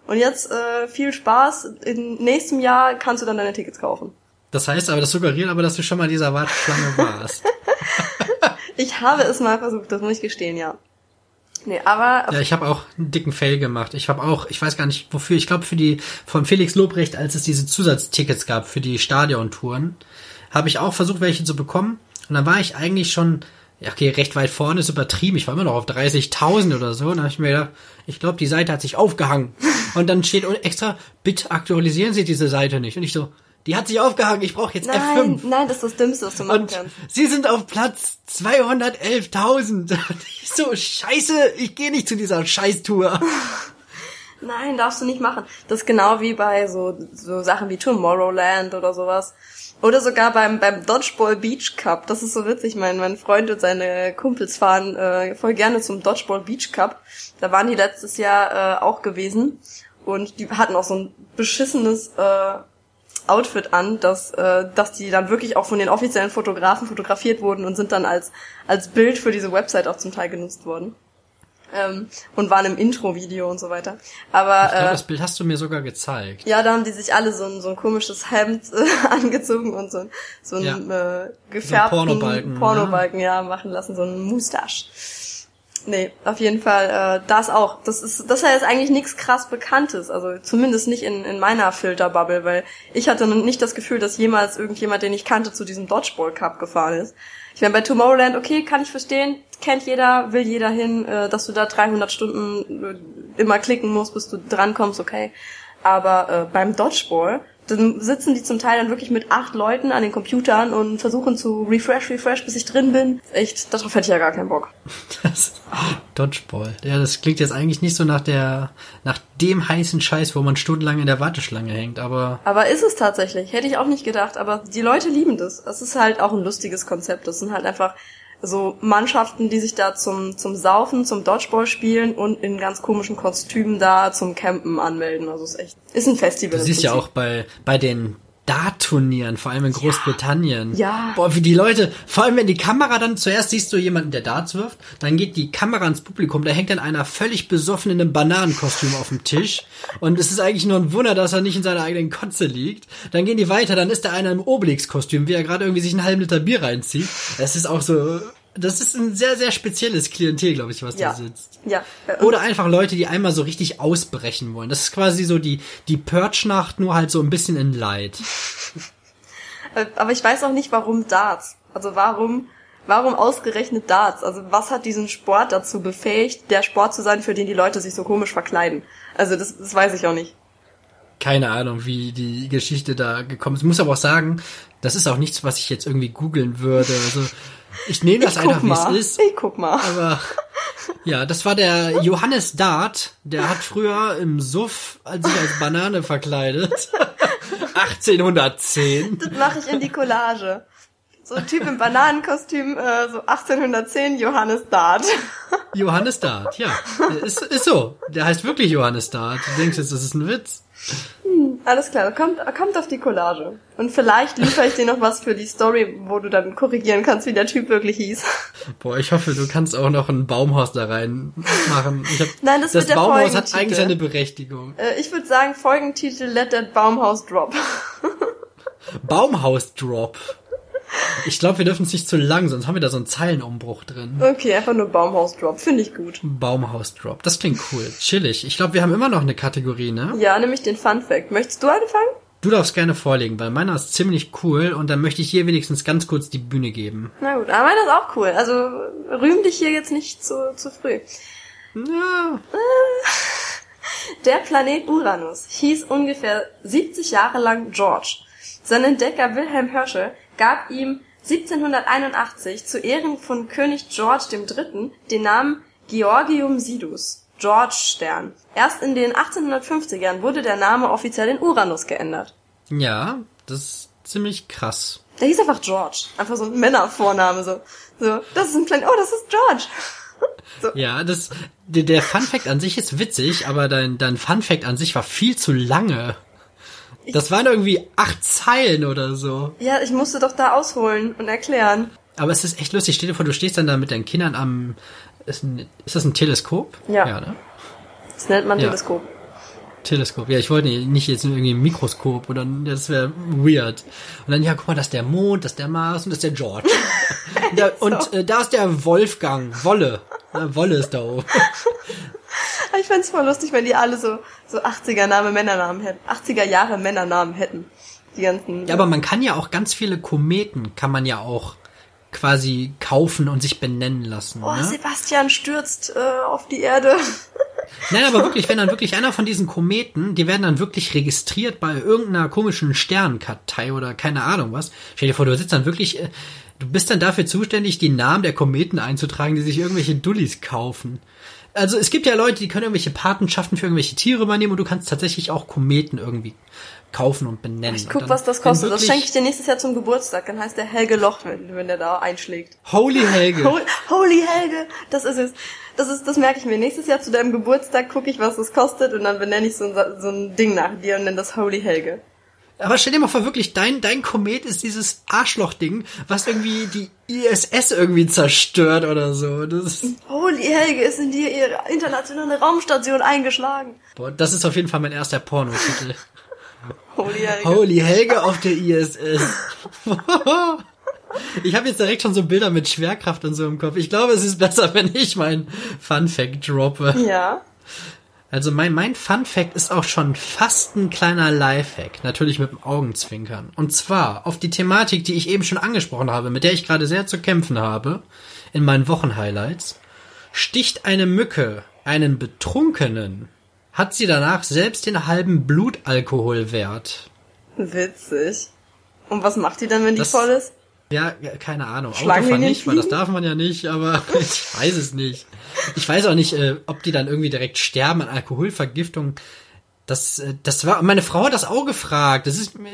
Und jetzt äh, viel Spaß. Im nächsten Jahr kannst du dann deine Tickets kaufen. Das heißt aber, das suggeriert aber, dass du schon mal in dieser Warteschlange warst. (laughs) ich habe es mal versucht, das muss ich gestehen, ja. Nee, aber ja, ich habe auch einen dicken Fail gemacht. Ich habe auch, ich weiß gar nicht wofür, ich glaube für die von Felix Lobrecht, als es diese Zusatztickets gab für die Stadiontouren, habe ich auch versucht, welche zu bekommen. Und dann war ich eigentlich schon, ja, okay, recht weit vorne ist übertrieben. Ich war immer noch auf 30.000 oder so. Und dann habe ich mir gedacht, ich glaube, die Seite hat sich aufgehangen. (laughs) Und dann steht extra, bitte aktualisieren Sie diese Seite nicht. Und ich so, die hat sich aufgehangen, ich brauche jetzt nein, F5. Nein, das ist das Dümmste, was du machen und kannst. Sie sind auf Platz 211.000. (laughs) Ich so, scheiße, ich gehe nicht zu dieser Scheißtour. (laughs) Nein, darfst du nicht machen. Das ist genau wie bei so, so Sachen wie Tomorrowland oder sowas. Oder sogar beim, beim Dodgeball Beach Cup. Das ist so witzig. Mein, mein Freund und seine Kumpels fahren äh, voll gerne zum Dodgeball Beach Cup. Da waren die letztes Jahr äh, auch gewesen. Und die hatten auch so ein beschissenes äh, Outfit an, dass, äh, dass die dann wirklich auch von den offiziellen Fotografen fotografiert wurden und sind dann als, als Bild für diese Website auch zum Teil genutzt worden. Ähm, und waren im Intro-Video und so weiter. Aber ich glaube, äh, das Bild hast du mir sogar gezeigt. Ja, da haben die sich alle so ein, so ein komisches Hemd äh, (laughs) angezogen und so, so ein ja. äh, gefärbten so Pornobalken, Pornobalken ja. ja, machen lassen, so ein Moustache. Nee, auf jeden Fall äh, das auch. Das ist das ist eigentlich nichts krass Bekanntes, also zumindest nicht in, in meiner Filterbubble, weil ich hatte nicht das Gefühl, dass jemals irgendjemand, den ich kannte, zu diesem Dodgeball Cup gefahren ist. Ich meine, bei Tomorrowland, okay, kann ich verstehen, kennt jeder, will jeder hin, äh, dass du da 300 Stunden äh, immer klicken musst, bis du drankommst, okay. Aber äh, beim Dodgeball dann sitzen die zum Teil dann wirklich mit acht Leuten an den Computern und versuchen zu refresh, refresh, bis ich drin bin. Echt, darauf hätte ich ja gar keinen Bock. (laughs) Das, Dodgeball. Ja, das klingt jetzt eigentlich nicht so nach der, nach dem heißen Scheiß, wo man stundenlang in der Warteschlange hängt, aber. Aber ist es tatsächlich. Hätte ich auch nicht gedacht, aber die Leute lieben das. Das ist halt auch ein lustiges Konzept. Das sind halt einfach so Mannschaften, die sich da zum, zum Saufen, zum Dodgeball spielen und in ganz komischen Kostümen da zum Campen anmelden. Also ist echt, ist ein Festival. Du siehst ja auch bei, bei den Dart-Turnieren, vor allem in Großbritannien. Ja. Boah, wie die Leute, vor allem wenn die Kamera dann, zuerst siehst du jemanden, der Darts wirft, dann geht die Kamera ins Publikum, da hängt dann einer völlig besoffen in einem Bananenkostüm auf dem Tisch und es ist eigentlich nur ein Wunder, dass er nicht in seiner eigenen Kotze liegt. Dann gehen die weiter, dann ist da einer im Obelix-Kostüm, wie er gerade irgendwie sich einen halben Liter Bier reinzieht. Es ist auch so, das ist ein sehr, sehr spezielles Klientel, glaube ich, was ja. da sitzt. Ja. Oder einfach Leute, die einmal so richtig ausbrechen wollen. Das ist quasi so die, die Purge-Nacht, nur halt so ein bisschen in Light. (laughs) Äh, aber ich weiß auch nicht, warum Darts. Also warum, warum ausgerechnet Darts? Also was hat diesen Sport dazu befähigt, der Sport zu sein, für den die Leute sich so komisch verkleiden? Also das, das weiß ich auch nicht. Keine Ahnung, wie die Geschichte da gekommen ist. Ich muss aber auch sagen, das ist auch nichts, was ich jetzt irgendwie googeln würde. Also ich nehme das ich einfach, wie es ist. Ich guck mal. Aber ja, das war der Johannes Dart. Der hat früher im Suff sich als Banane verkleidet. (laughs) 1810. Das mache ich in die Collage. so ein Typ im Bananenkostüm, äh, so 1810, Johannes Dart. Johannes Dart, ja. Ist, ist so. Der heißt wirklich Johannes Dart. Du denkst jetzt, das ist ein Witz. Alles klar, kommt, kommt auf die Collage. Und vielleicht liefere ich dir noch was für die Story, wo du dann korrigieren kannst, wie der Typ wirklich hieß. Boah, ich hoffe, du kannst auch noch ein Baumhaus da rein machen. Ich hab, Nein, das, das wird der Baumhaus hat eigentlich seine Berechtigung. Äh, ich würde sagen, Folgentitel Let That Baumhaus Drop. Baumhaus Drop. Ich glaube, wir dürfen es nicht zu lang, sonst haben wir da so einen Zeilenumbruch drin. Okay, einfach nur Baumhaus Drop. Finde ich gut. Baumhaus Drop. Das klingt cool. Chillig. Ich glaube, wir haben immer noch eine Kategorie, ne? Ja, nämlich den Fun Fact. Möchtest du anfangen? Du darfst gerne vorlegen, weil meiner ist ziemlich cool und dann möchte ich hier wenigstens ganz kurz die Bühne geben. Na gut, aber meiner ist auch cool. Also rühm dich hier jetzt nicht zu, zu früh. Ja. (laughs) Der Planet Uranus hieß ungefähr 70 Jahre lang George. Sein Entdecker Wilhelm Herschel gab ihm 1781 zu Ehren von König George III. den Namen Georgium Sidus, George Stern. Erst in den 1850ern wurde der Name offiziell in Uranus geändert. Ja, das ist ziemlich krass. Der hieß einfach George. Einfach so ein Männervorname, so. So, das ist ein Planet, oh, das ist George. (laughs) So. Ja, das, der, der Fun Fact an sich ist witzig, aber dein, dein Fun Fact an sich war viel zu lange. Das waren irgendwie acht Zeilen oder so. Ja, ich musste doch da ausholen und erklären. Aber es ist echt lustig. Stell dir vor, du stehst dann da mit deinen Kindern am, ist, ein, ist das ein Teleskop? Ja. Ja, ne? Das nennt man Ja. Teleskop. Teleskop. Ja, ich wollte nicht jetzt irgendwie ein Mikroskop oder das wäre weird. Und dann, ja, guck mal, das ist der Mond, das ist der Mars und das ist der George. (laughs) da, und äh, da ist der Wolfgang, Wolle. Ja, Wolle ist da oben. (laughs) (laughs) Ich fänd's voll lustig, wenn die alle so, so 80er Name Männernamen hätten. 80er Jahre Männernamen hätten. Die ganzen. Ja, aber man kann ja auch ganz viele Kometen, kann man ja auch quasi kaufen und sich benennen lassen. oh, ne? Sebastian stürzt äh, auf die Erde. (laughs) Nein, aber wirklich, wenn dann wirklich einer von diesen Kometen, die werden dann wirklich registriert bei irgendeiner komischen Sternenkartei oder keine Ahnung was. Stell dir vor, du sitzt dann wirklich, äh, du bist dann dafür zuständig, die Namen der Kometen einzutragen, die sich irgendwelche Dullis kaufen. Also es gibt ja Leute, die können irgendwelche Patenschaften für irgendwelche Tiere übernehmen und du kannst tatsächlich auch Kometen irgendwie kaufen und benennen. Ich guck, dann, was das kostet. Das schenke ich dir nächstes Jahr zum Geburtstag. Dann heißt der Helge Loch, wenn, wenn der da einschlägt. Holy Helge. (laughs) Hol- Holy Helge, das ist es. Das ist, das merke ich mir. Nächstes Jahr zu deinem Geburtstag gucke ich, was das kostet und dann benenne ich so ein, so ein Ding nach dir und nenne das Holy Helge. Aber stell dir mal vor, wirklich, dein, dein Komet ist dieses Arschloch-Ding, was irgendwie die ISS irgendwie zerstört oder so. Das ist, Holy Helge ist in dir ihre internationale Raumstation eingeschlagen. boah, das ist auf jeden Fall mein erster Pornotitel. (laughs) Holy Helge. Holy Helge auf der ISS. (laughs) Ich habe jetzt direkt schon so Bilder mit Schwerkraft und so im Kopf. Ich glaube, es ist besser, wenn ich mein Fun Fact droppe. Ja. Also mein, mein Fun Fact ist auch schon fast ein kleiner Lifehack. Natürlich mit dem Augenzwinkern. Und zwar auf die Thematik, die ich eben schon angesprochen habe, mit der ich gerade sehr zu kämpfen habe, in meinen Wochenhighlights. Sticht eine Mücke einen Betrunkenen, hat sie danach selbst den halben Blutalkoholwert. Witzig. Und was macht die dann, wenn die Das- voll ist? Ja, keine Ahnung. Autofahren nicht, weil das darf man ja nicht, aber (laughs) ich weiß es nicht. Ich weiß auch nicht, äh, ob die dann irgendwie direkt sterben an Alkoholvergiftung. Das, äh, das war, meine Frau hat das auch gefragt. Das ist mir,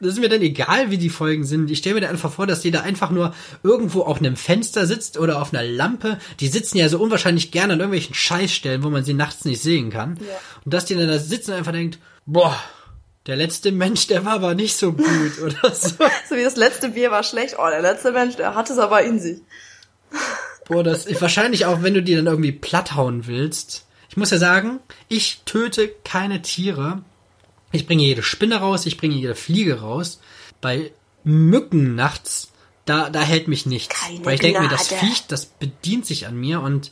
das ist mir dann egal, wie die Folgen sind. Ich stelle mir da einfach vor, dass die da einfach nur irgendwo auf einem Fenster sitzt oder auf einer Lampe. Die sitzen ja so unwahrscheinlich gerne an irgendwelchen Scheißstellen, wo man sie nachts nicht sehen kann. Ja. Und dass die dann da sitzen und einfach denkt, boah, der letzte Mensch, der war aber nicht so gut (laughs) oder so. So wie das letzte Bier war schlecht. Oh, der letzte Mensch, der hat es aber in sich. Boah, das ist wahrscheinlich auch, wenn du die dann irgendwie platthauen willst. Ich muss ja sagen, ich töte keine Tiere. Ich bringe jede Spinne raus, ich bringe jede Fliege raus. Bei Mücken nachts, da, da hält mich nichts. Keine Weil ich denke mir, das. Viech, das bedient sich an mir und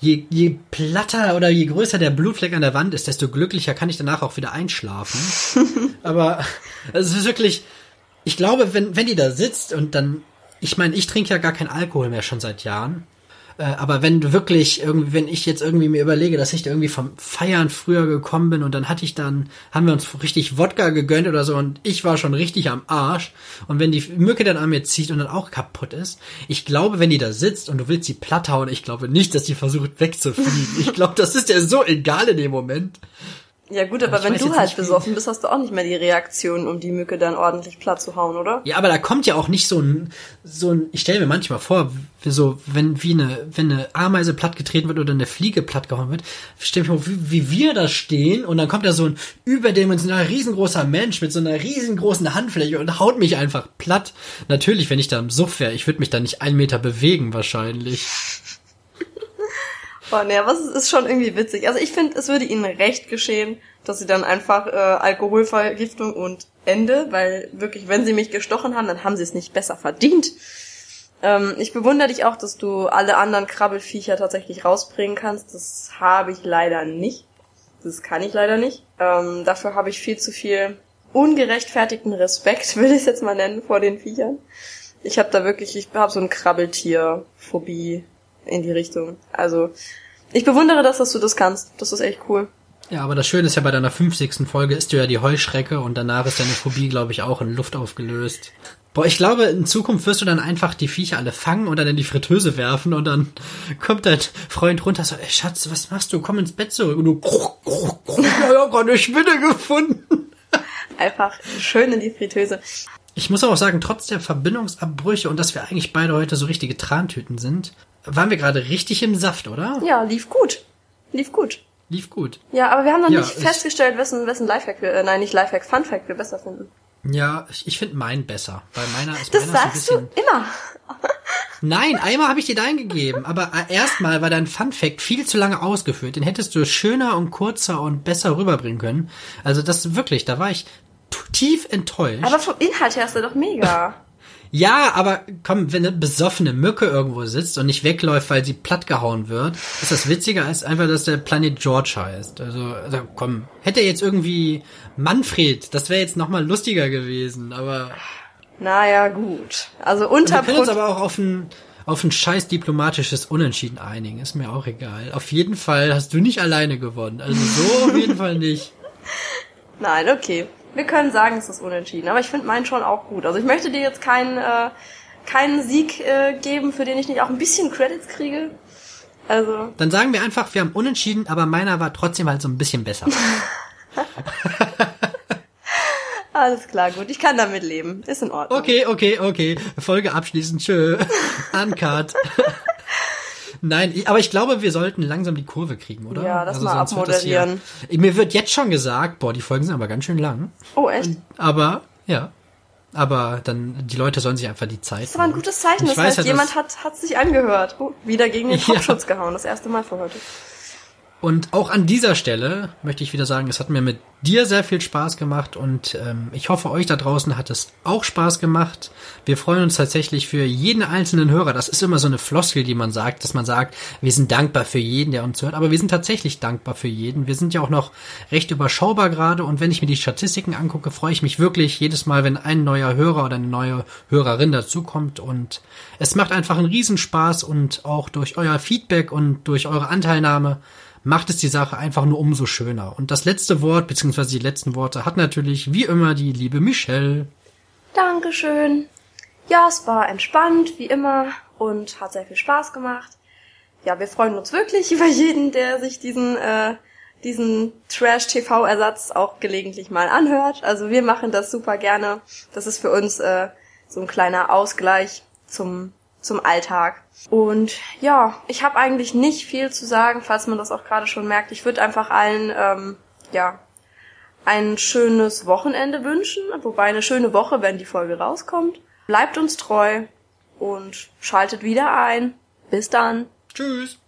je, je platter oder je größer der Blutfleck an der Wand ist, desto glücklicher kann ich danach auch wieder einschlafen. (laughs) Aber es ist wirklich, ich glaube, wenn, wenn die da sitzt und dann, ich meine, ich trinke ja gar keinen Alkohol mehr schon seit Jahren. Äh, aber wenn du wirklich irgendwie, wenn ich jetzt irgendwie mir überlege, dass ich da irgendwie vom Feiern früher gekommen bin und dann hatte ich dann, haben wir uns richtig Wodka gegönnt oder so und ich war schon richtig am Arsch. Und wenn die Mücke dann an mir zieht und dann auch kaputt ist, ich glaube, wenn die da sitzt und du willst sie platt hauen, ich glaube nicht, dass die versucht wegzufliegen. Ich glaube, das ist dir so egal in dem Moment. Ja gut, aber, Aber ich wenn du halt besoffen bist, hast du auch nicht mehr die Reaktion, um die Mücke dann ordentlich platt zu hauen, oder? Ja, aber da kommt ja auch nicht so ein, so ein, ich stelle mir manchmal vor, so, wenn, wie eine, wenn eine Ameise plattgetreten wird oder eine Fliege plattgehauen wird, stell mir vor, wie, wie wir da stehen und dann kommt da so ein überdimensionaler, riesengroßer Mensch mit so einer riesengroßen Handfläche und haut mich einfach platt. Natürlich, wenn ich da im Suff wäre, ich würde mich da nicht einen Meter bewegen wahrscheinlich. Boah, nee, aber es ist schon irgendwie witzig. Also ich finde, es würde ihnen recht geschehen, dass sie dann einfach äh, Alkoholvergiftung und Ende, weil wirklich, wenn sie mich gestochen haben, dann haben sie es nicht besser verdient. Ähm, ich bewundere dich auch, dass du alle anderen Krabbelfiecher tatsächlich rausbringen kannst. Das habe ich leider nicht. Das kann ich leider nicht. Ähm, dafür habe ich viel zu viel ungerechtfertigten Respekt, (laughs) will ich es jetzt mal nennen, vor den Viechern. Ich habe da wirklich, ich habe so ein Krabbeltier-Phobie in die Richtung. Also ich bewundere das, dass du das kannst. Das ist echt cool. Ja, aber das Schöne ist ja bei deiner 50. Folge ist du ja die Heuschrecke und danach ist deine Phobie, glaube ich, auch in Luft aufgelöst. Boah, ich glaube, in Zukunft wirst du dann einfach die Viecher alle fangen und dann in die Fritteuse werfen und dann (laughs) kommt dein Freund runter so, ey Schatz, was machst du? Komm ins Bett zurück. Und du, kruch, kruch, kruch, ja, gerade eine Spinne gefunden. (laughs) Einfach schön in die Fritteuse. Ich muss aber auch sagen, trotz der Verbindungsabbrüche und dass wir eigentlich beide heute so richtige Trantüten sind, waren wir gerade richtig im Saft, oder? Ja, lief gut. Lief gut. Lief gut. Ja, aber wir haben noch Ja, nicht ich- festgestellt, wessen, wessen Lifehack wir, äh, nein, nicht Lifehack, Funfact wir besser finden. Ja, ich, ich finde meinen besser, weil meiner ist Das meiner ist ein sagst du bisschen. immer. Nein, einmal habe ich dir deinen gegeben, aber äh, erstmal war dein Fun Fact viel zu lange ausgeführt. Den hättest du schöner und kurzer und besser rüberbringen können. Also das wirklich, da war ich tief enttäuscht. Aber vom Inhalt her ist er doch mega. Ja, aber komm, wenn eine besoffene Mücke irgendwo sitzt und nicht wegläuft, weil sie plattgehauen wird, ist das witziger als einfach, dass der Planet George heißt. Also, also komm, hätte er jetzt irgendwie Manfred, das wäre jetzt noch mal lustiger gewesen, aber Naja, gut. Also Wir können uns aber auch auf ein, auf ein scheiß diplomatisches Unentschieden einigen. Ist mir auch egal. Auf jeden Fall hast du nicht alleine gewonnen. Also so auf jeden Fall nicht. (laughs) Nein, okay. Wir können sagen, es ist unentschieden. Aber ich finde meinen schon auch gut. Also ich möchte dir jetzt keinen, äh, keinen Sieg äh, geben, für den ich nicht auch ein bisschen Credits kriege. Also, Dann sagen wir einfach, wir haben unentschieden, aber meiner war trotzdem halt so ein bisschen besser. (laughs) (laughs) alles klar, gut. Ich kann damit leben. Ist in Ordnung. Okay, okay, okay. Folge abschließend. Tschö. (laughs) Uncut. Nein, ich- aber ich glaube, wir sollten langsam die Kurve kriegen, oder? Ja, das mal sonst wird das hier- abmoderieren. Mir wird jetzt schon gesagt, boah, die Folgen sind aber ganz schön lang. Oh, echt? Aber, ja. Aber dann, die Leute sollen sich einfach die Zeit Das war ein gutes Zeichen. Ich Das weiß heißt, ja, jemand hat, hat sich angehört. Oh, wieder gegen den (laughs) Ja. Kopfschutz gehauen. Das erste Mal für heute. Und auch an dieser Stelle möchte ich wieder sagen, es hat mir mit dir sehr viel Spaß gemacht und ähm, ich hoffe, euch da draußen hat es auch Spaß gemacht. Wir freuen uns tatsächlich für jeden einzelnen Hörer. Das ist immer so eine Floskel, die man sagt, dass man sagt, wir sind dankbar für jeden, der uns hört. Aber wir sind tatsächlich dankbar für jeden. Wir sind ja auch noch recht überschaubar gerade und wenn ich mir die Statistiken angucke, freue ich mich wirklich jedes Mal, wenn ein neuer Hörer oder eine neue Hörerin dazukommt und es macht einfach einen Riesenspaß und auch durch euer Feedback und durch eure Anteilnahme macht es die Sache einfach nur umso schöner. Und das letzte Wort, beziehungsweise die letzten Worte, hat natürlich wie immer die liebe Michelle. Dankeschön. Ja, es war entspannt, wie immer, und hat sehr viel Spaß gemacht. Ja, wir freuen uns wirklich (laughs) über jeden, der sich diesen, äh, diesen Trash-TV-Ersatz auch gelegentlich mal anhört. Also wir machen das super gerne. Das ist für uns äh, so ein kleiner Ausgleich zum, zum Alltag. Und ja, ich habe eigentlich nicht viel zu sagen, falls man das auch gerade schon merkt. Ich würde einfach allen, ähm, ja, ein schönes Wochenende wünschen, wobei eine schöne Woche, wenn die Folge rauskommt. Bleibt uns treu und schaltet wieder ein. Bis dann. Tschüss.